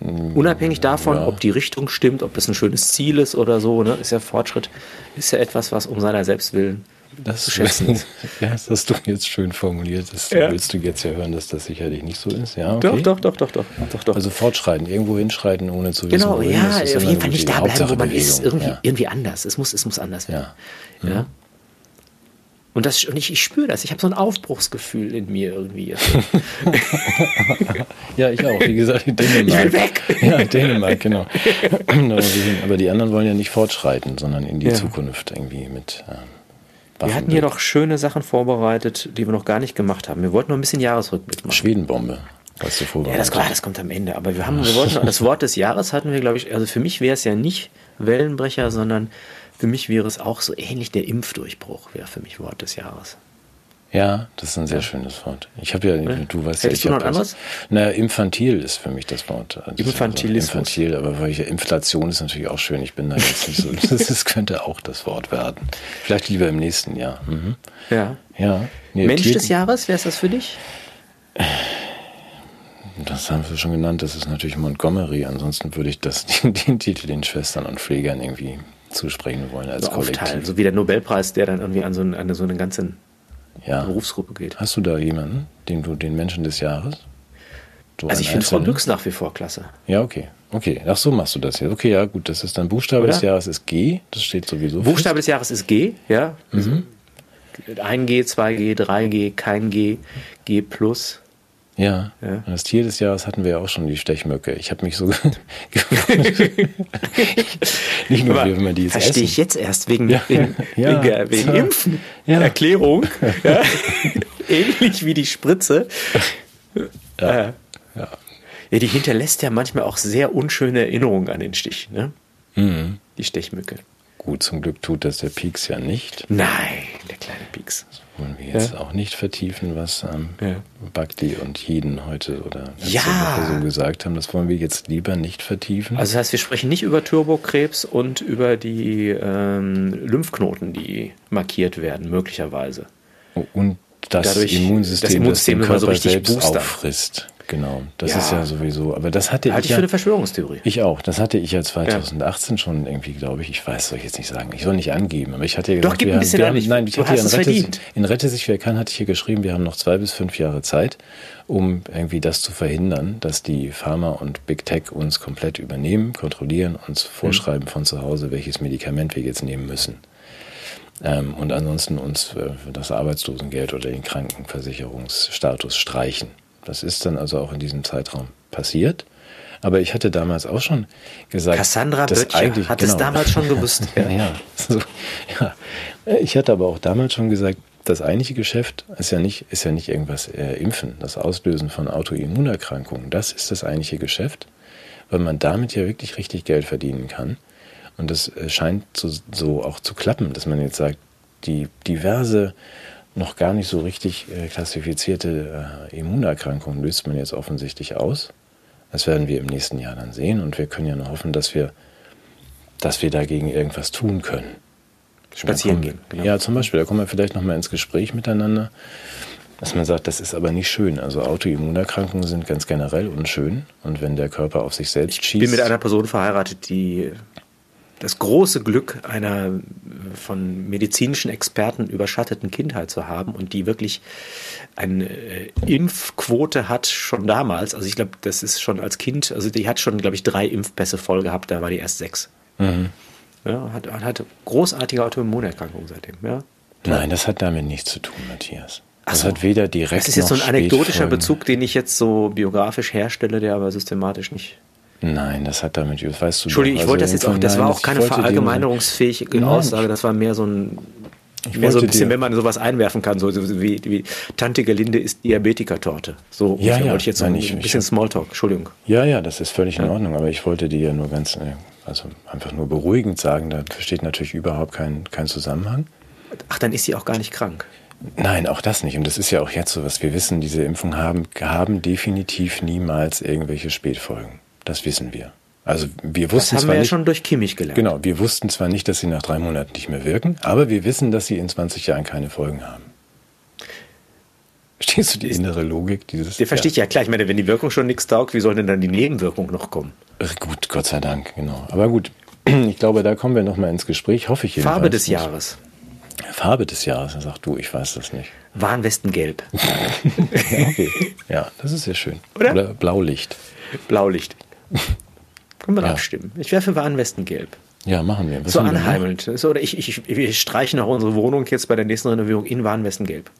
Mhm. Unabhängig davon, ja. ob die Richtung stimmt, ob das ein schönes Ziel ist oder so, ne? ist ja Fortschritt, ist ja etwas, was um seiner selbst willen das zu schätzen ist. Ja, das hast du jetzt schön formuliert. Das ja. willst du jetzt ja hören, dass das sicherlich nicht so ist. Ja, okay. Doch, doch, doch, doch, doch, doch. Also fortschreiten, irgendwo hinschreiten, ohne zu wissen, Genau, ja, auf jeden Fall nicht da bleiben, wo man ist. Irgendwie, ja. irgendwie anders. Es muss, es muss anders werden. Ja. Und, das, und ich, ich spüre das. Ich habe so ein Aufbruchsgefühl in mir irgendwie. ja, ich auch. Wie gesagt, Dänemark. Ich will weg. Ja, Dänemark, genau. Aber die anderen wollen ja nicht fortschreiten, sondern in die ja. Zukunft irgendwie mit. Ähm, wir hatten hier noch schöne Sachen vorbereitet, die wir noch gar nicht gemacht haben. Wir wollten noch ein bisschen Jahresrückblick machen. Schwedenbombe. Was du ja, das, klar, das kommt am Ende. Aber wir haben, wir wollten, das Wort des Jahres hatten wir, glaube ich, also für mich wäre es ja nicht Wellenbrecher, sondern für mich wäre es auch so ähnlich der Impfdurchbruch, wäre für mich Wort des Jahres. Ja, das ist ein sehr schönes Wort. Ich habe ja, ja, du weißt Hättest ja, ich noch anderes? Na, infantil ist für mich das Wort. Also Infantilismus. Infantil, aber weil ich, Inflation ist natürlich auch schön. Ich bin da jetzt nicht so, das, das könnte auch das Wort werden. Vielleicht lieber im nächsten Jahr. Mhm. Ja. Ja. Nee, Mensch Tier des Jahres, wäre es das für dich? Das haben wir schon genannt, das ist natürlich Montgomery. Ansonsten würde ich das, den, den Titel den Schwestern und Pflegern irgendwie zusprechen wollen als so Kollektiv. Aufteilen, so wie der Nobelpreis, der dann irgendwie an so, eine, an so eine ganze ja. Berufsgruppe geht. Hast du da jemanden, den du den Menschen des Jahres? Du also ich finde Frau Lux nach wie vor klasse. Ja, okay. Okay, ach so machst du das jetzt. Okay, ja, gut, das ist dann Buchstabe Oder? des Jahres ist G, das steht sowieso. Buchstabe fest. des Jahres ist G, ja. Mhm. 1G, 2G, 3G, kein G, G plus. Ja. ja. Und das Tier des Jahres hatten wir ja auch schon, die Stechmücke. Ich habe mich so Nicht nur, wie man die jetzt Verstehe ich jetzt erst wegen, ja. wegen, ja. wegen, wegen. Impfen. Erklärung. Ähnlich wie die Spritze. Ja. Äh. ja. Ja, die hinterlässt ja manchmal auch sehr unschöne Erinnerungen an den Stich, ne? Mhm. Die Stechmücke. Gut, zum Glück tut das der Pieks ja nicht. Nein, der kleine Pieks. Das wollen wir jetzt ja. auch nicht vertiefen, was ähm, ja. Bhakti und Jeden heute oder ja. Woche so gesagt haben. Das wollen wir jetzt lieber nicht vertiefen. Also das heißt, wir sprechen nicht über Turbokrebs und über die ähm, Lymphknoten, die markiert werden, möglicherweise. Und das Dadurch, Immunsystem, das, Immunsystem das den Körper so richtig selbst boostern. auffrisst. Genau, das ja. ist ja sowieso. Aber das hatte Halte ich. ich für eine Verschwörungstheorie. Ich auch. Das hatte ich ja 2018 ja. schon irgendwie, glaube ich. Ich weiß, soll ich jetzt nicht sagen. Ich soll nicht angeben. Aber ich hatte ja gesagt, Doch, gib ein bisschen haben, haben, Nein, ich hatte ja in Rette, in Rette sich wer kann, hatte ich hier geschrieben, wir haben noch zwei bis fünf Jahre Zeit, um irgendwie das zu verhindern, dass die Pharma und Big Tech uns komplett übernehmen, kontrollieren, uns vorschreiben mhm. von zu Hause, welches Medikament wir jetzt nehmen müssen. Ähm, und ansonsten uns äh, das Arbeitslosengeld oder den Krankenversicherungsstatus streichen. Das ist dann also auch in diesem Zeitraum passiert. Aber ich hatte damals auch schon gesagt, Cassandra Böttcher hat genau, es damals schon gewusst. ja, ja, so, ja. Ich hatte aber auch damals schon gesagt, das eigentliche Geschäft ist ja nicht, ist ja nicht irgendwas äh, Impfen, das Auslösen von Autoimmunerkrankungen. Das ist das eigentliche Geschäft, weil man damit ja wirklich richtig Geld verdienen kann. Und das äh, scheint so, so auch zu klappen, dass man jetzt sagt, die diverse noch gar nicht so richtig äh, klassifizierte äh, Immunerkrankungen löst man jetzt offensichtlich aus. Das werden wir im nächsten Jahr dann sehen und wir können ja nur hoffen, dass wir, dass wir dagegen irgendwas tun können. Spazieren gehen. Genau. Ja, zum Beispiel, da kommen wir vielleicht nochmal ins Gespräch miteinander, dass man sagt, das ist aber nicht schön. Also Autoimmunerkrankungen sind ganz generell unschön und wenn der Körper auf sich selbst schießt. Ich bin mit einer Person verheiratet, die das große Glück einer von medizinischen Experten überschatteten Kindheit zu haben und die wirklich eine äh, Impfquote hat schon damals. Also ich glaube, das ist schon als Kind, also die hat schon, glaube ich, drei Impfpässe voll gehabt, da war die erst sechs. Mhm. Ja, hat, hat großartige Autoimmunerkrankungen seitdem, ja. Nein, das hat damit nichts zu tun, Matthias. Das so. hat weder direkt. Das ist jetzt so ein anekdotischer Bezug, den ich jetzt so biografisch herstelle, der aber systematisch nicht. Nein, das hat damit, weißt du. Entschuldigung, ich wollte das jetzt auch, das war auch keine verallgemeinerungsfähige Aussage, das war mehr so ein ich mehr so ein bisschen, wenn man sowas einwerfen kann, so wie, wie Tante Gelinde ist Diabetiker-Torte. So ja, ja, wollte ich jetzt so ein ich, bisschen Smalltalk, Entschuldigung. Ja, ja, das ist völlig in Ordnung, aber ich wollte dir ja nur ganz, äh, also einfach nur beruhigend sagen, da besteht natürlich überhaupt kein, kein Zusammenhang. Ach, dann ist sie auch gar nicht krank. Nein, auch das nicht. Und das ist ja auch jetzt so, was wir wissen, diese Impfungen haben, haben definitiv niemals irgendwelche Spätfolgen. Das wissen wir. Also wir wussten das haben zwar wir nicht, ja schon durch Kimmich gelernt. Genau, wir wussten zwar nicht, dass sie nach drei Monaten nicht mehr wirken, aber wir wissen, dass sie in 20 Jahren keine Folgen haben. Verstehst du die innere Logik dieses? Die verstehe ich ja klar. Ich meine, wenn die Wirkung schon nichts taugt, wie soll denn dann die Nebenwirkung noch kommen? Gut, Gott sei Dank, genau. Aber gut, ich glaube, da kommen wir nochmal ins Gespräch, hoffe ich jedenfalls. Farbe des Jahres. Farbe des Jahres, dann sag du, ich weiß das nicht. Warnwestengelb. ja, okay. ja, das ist sehr schön. Oder? Oder Blaulicht. Blaulicht. Können wir ja. abstimmen. Ich wäre für Warnwestengelb. Ja, machen wir. Was so anheimelnd. So, oder ich, ich, wir streichen auch unsere Wohnung jetzt bei der nächsten Renovierung in Warnwestengelb.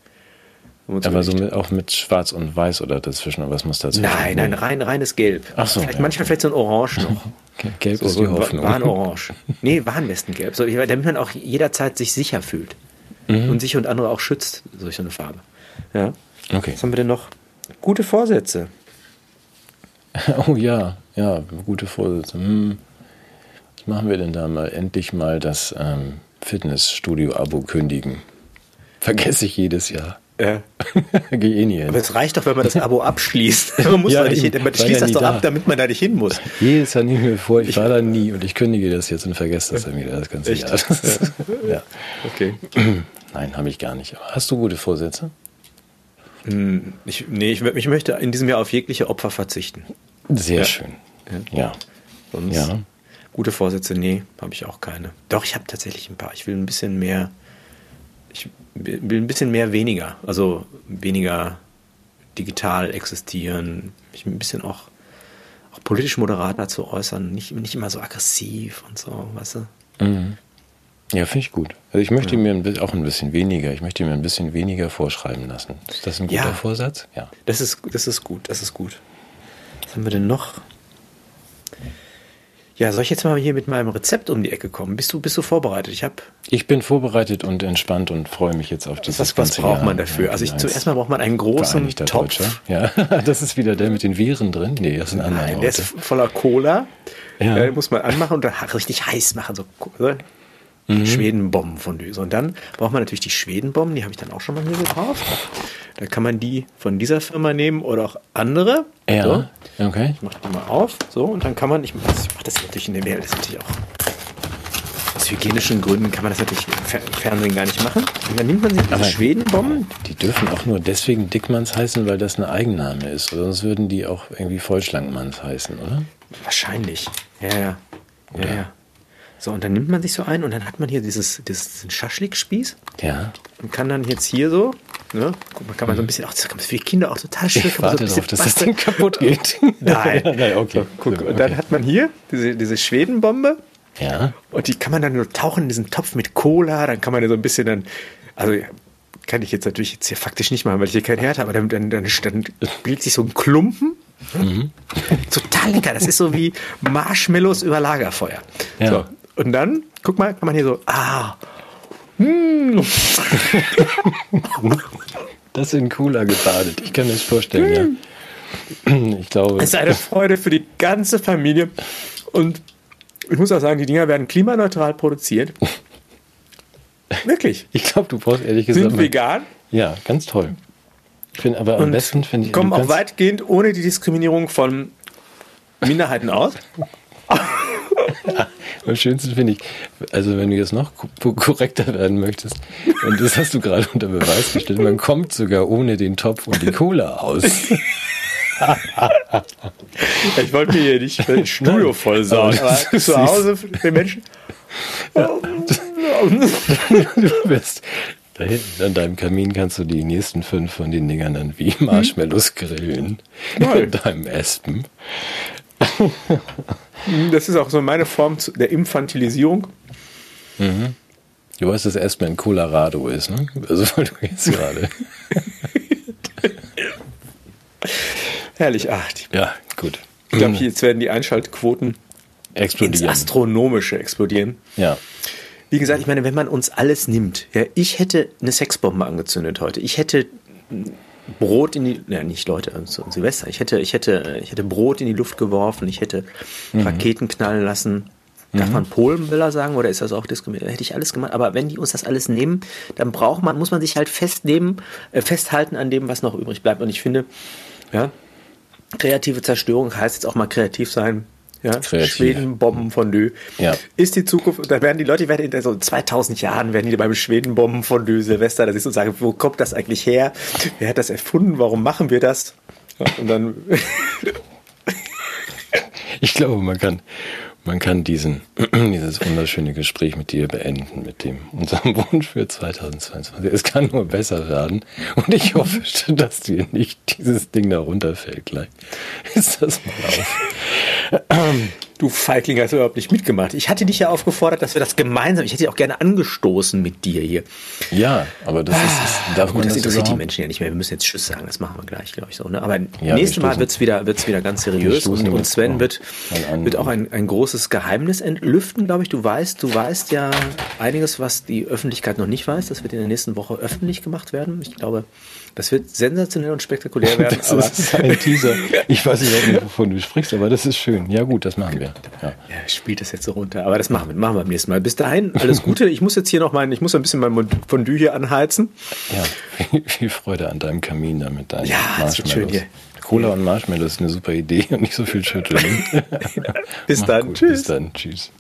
Aber so mit, auch mit Schwarz und Weiß oder dazwischen, oder was muss dazwischen? Nein, nein, rein, reines Gelb. Ach so. Vielleicht, ja. Manchmal vielleicht so ein Orange noch. Okay. Gelb so, ist die Hoffnung. Warnorange. Nee, Warnwestengelb. So, damit man auch jederzeit sich sicher fühlt. Mhm. Und sich und andere auch schützt durch so eine Farbe. Ja. Okay. Was haben wir denn noch? Gute Vorsätze. Oh ja, ja, gute Vorsätze. Hm. Was machen wir denn da mal? Endlich mal das ähm, Fitnessstudio-Abo kündigen. Vergesse ich jedes Jahr. Ja. Geh eh nie hin. Aber es reicht doch, wenn man das Abo abschließt. Man, muss ja, da nicht hin. man schließt ja das doch da. ab, damit man da nicht hin muss. Jedes Jahr nehme ich mir vor, ich, ich, war da nie und ich kündige das jetzt und vergesse das dann wieder das ganze Echt? Jahr. ja. Okay. Nein, habe ich gar nicht. Aber hast du gute Vorsätze? Hm, ich, nee, ich, ich, möchte in diesem Jahr auf jegliche Opfer verzichten. Sehr ja. schön. Ja. ja. Sonst ja. Gute Vorsätze, nee, habe ich auch keine. Doch, ich habe tatsächlich ein paar. Ich will ein bisschen mehr, ich will ein bisschen mehr weniger. Also weniger digital existieren, mich ein bisschen auch, auch politisch moderat dazu äußern, nicht, nicht immer so aggressiv und so, weißt du? Mhm. Ja, finde ich gut. Also ich möchte ja. mir auch ein bisschen weniger, ich möchte mir ein bisschen weniger vorschreiben lassen. Ist das ein guter ja. Vorsatz? Ja. Das ist, das ist gut, das ist gut. Was haben wir denn noch? Ja, soll ich jetzt mal hier mit meinem Rezept um die Ecke kommen? Bist du, bist du vorbereitet? Ich habe. Ich bin vorbereitet und entspannt und freue mich jetzt auf dieses Was, was braucht Jahr. man dafür? Also ich, zuerst mal braucht man einen großen Topf. Deutscher. Ja, das ist wieder der mit den Viren drin. Nee, das ist ein anderer. Nein, der ist voller Cola. Ja. Den muss man anmachen und dann richtig heiß machen. So, mhm. Schwedenbombenfondue. So, und dann braucht man natürlich die Schwedenbomben, die habe ich dann auch schon mal hier gekauft. Da kann man die von dieser Firma nehmen oder auch andere. Ja, so. okay. Ich mache die mal auf. So, und dann kann man, ich mache das, mach das natürlich in der Mail, das ist natürlich auch aus hygienischen Gründen kann man das natürlich im Fernsehen gar nicht machen. Und dann nimmt man sich diese Aber Schwedenbomben. Die dürfen auch nur deswegen Dickmanns heißen, weil das ein Eigenname ist. Sonst würden die auch irgendwie Vollschlankmanns heißen, oder? Wahrscheinlich. Ja, ja. Oder? Ja, ja. So, und dann nimmt man sich so ein und dann hat man hier dieses, dieses Schaschlik-Spieß. Ja. Und kann dann jetzt hier so, ne, guck mal, kann man so ein bisschen, auch das kann man für Kinder auch total schön. Ich warte so darauf, dass das Ding kaputt geht. Nein. Nein, okay. So, guck, okay. Und dann hat man hier diese, diese Schwedenbombe. Ja. Und die kann man dann nur tauchen in diesen Topf mit Cola, dann kann man ja so ein bisschen dann, also kann ich jetzt natürlich jetzt hier faktisch nicht machen, weil ich hier kein Herd habe, aber dann, dann, dann, dann bildet sich so ein Klumpen. Mhm. Total lecker. Das ist so wie Marshmallows über Lagerfeuer. Ja. So. Und dann, guck mal, kann man hier so, ah, mm. Das ist in Cooler gebadet. Ich kann mir das vorstellen, ja. Mm. Ich glaube. Es ist eine Freude für die ganze Familie. Und ich muss auch sagen, die Dinger werden klimaneutral produziert. Wirklich. Ich glaube, du brauchst ehrlich gesagt. Sind vegan. Ja, ganz toll. Ich finde aber am besten finde ich. Kommen auch weitgehend ohne die Diskriminierung von Minderheiten aus. Am schönsten finde ich, also wenn du jetzt noch korrekter werden möchtest, und das hast du gerade unter Beweis gestellt, man kommt sogar ohne den Topf und die Cola aus. ich wollte mir hier nicht das Studio voll saugen, aber, aber zu Hause für den Menschen. Ja. du wirst hinten an deinem Kamin kannst du die nächsten fünf von den Dingern dann wie Marshmallows grillen. In deinem Espen. Das ist auch so meine Form der Infantilisierung. Mhm. Du weißt, dass erstmal in Colorado ist, ne? Also weil du jetzt gerade. Herrlich, ach. Ja, gut. Ich glaube, jetzt werden die Einschaltquoten explodieren. ins Astronomische explodieren. Ja. Wie gesagt, ich meine, wenn man uns alles nimmt, ja, ich hätte eine Sexbombe angezündet heute. Ich hätte Brot in die, ja, nicht Leute, also Silvester. Ich hätte, ich hätte, ich hätte Brot in die Luft geworfen. Ich hätte mhm. Raketen knallen lassen. Darf mhm. man Polenböller sagen oder ist das auch diskriminiert? Hätte ich alles gemacht. Aber wenn die uns das alles nehmen, dann braucht man, muss man sich halt festnehmen, äh, festhalten an dem, was noch übrig bleibt. Und ich finde, ja, kreative Zerstörung heißt jetzt auch mal kreativ sein. Ja, Schweden Bombenfondue ja. ist die Zukunft. Da werden die Leute werden in so 2000 Jahren werden die beim Schweden Bombenfondue Silvester, da siehst du und sagen, wo kommt das eigentlich her? Wer hat das erfunden? Warum machen wir das? Ja, und dann ich glaube, man kann man kann diesen, dieses wunderschöne Gespräch mit dir beenden, mit dem unserem Wunsch für 2022. Es kann nur besser werden. Und ich hoffe, dass dir nicht dieses Ding da runterfällt gleich. Ist das mal auf. Du Feigling hast überhaupt nicht mitgemacht. Ich hatte dich ja aufgefordert, dass wir das gemeinsam, ich hätte dich auch gerne angestoßen mit dir hier. Ja, aber das ist, ist ah, darf gut, das, interessiert die Menschen ja nicht mehr. Wir müssen jetzt Tschüss sagen, das machen wir gleich, glaube ich so. Ne? Aber ja, nächstes Mal wird's wieder, wird's wieder ganz seriös und, und Sven wird, wird auch ein, ein großes Geheimnis entlüften, glaube ich. Du weißt, du weißt ja einiges, was die Öffentlichkeit noch nicht weiß. Das wird in der nächsten Woche öffentlich gemacht werden. Ich glaube, das wird sensationell und spektakulär werden. das ist ein Teaser. Ich weiß nicht, wovon du sprichst, aber das ist schön. Ja gut, das machen wir. Ja, ja spielt das jetzt so runter. Aber das machen wir, machen wir beim nächsten Mal. Bis dahin, alles Gute. Ich muss jetzt hier noch mein, ich muss ein bisschen mein Fondue hier anheizen. Ja, viel, Freude an deinem Kamin damit. Ja, das wird schön hier. Cola und Marshmallow ist eine super Idee und nicht so viel schütteln. bis dann. Gut. Tschüss. Bis dann. Tschüss.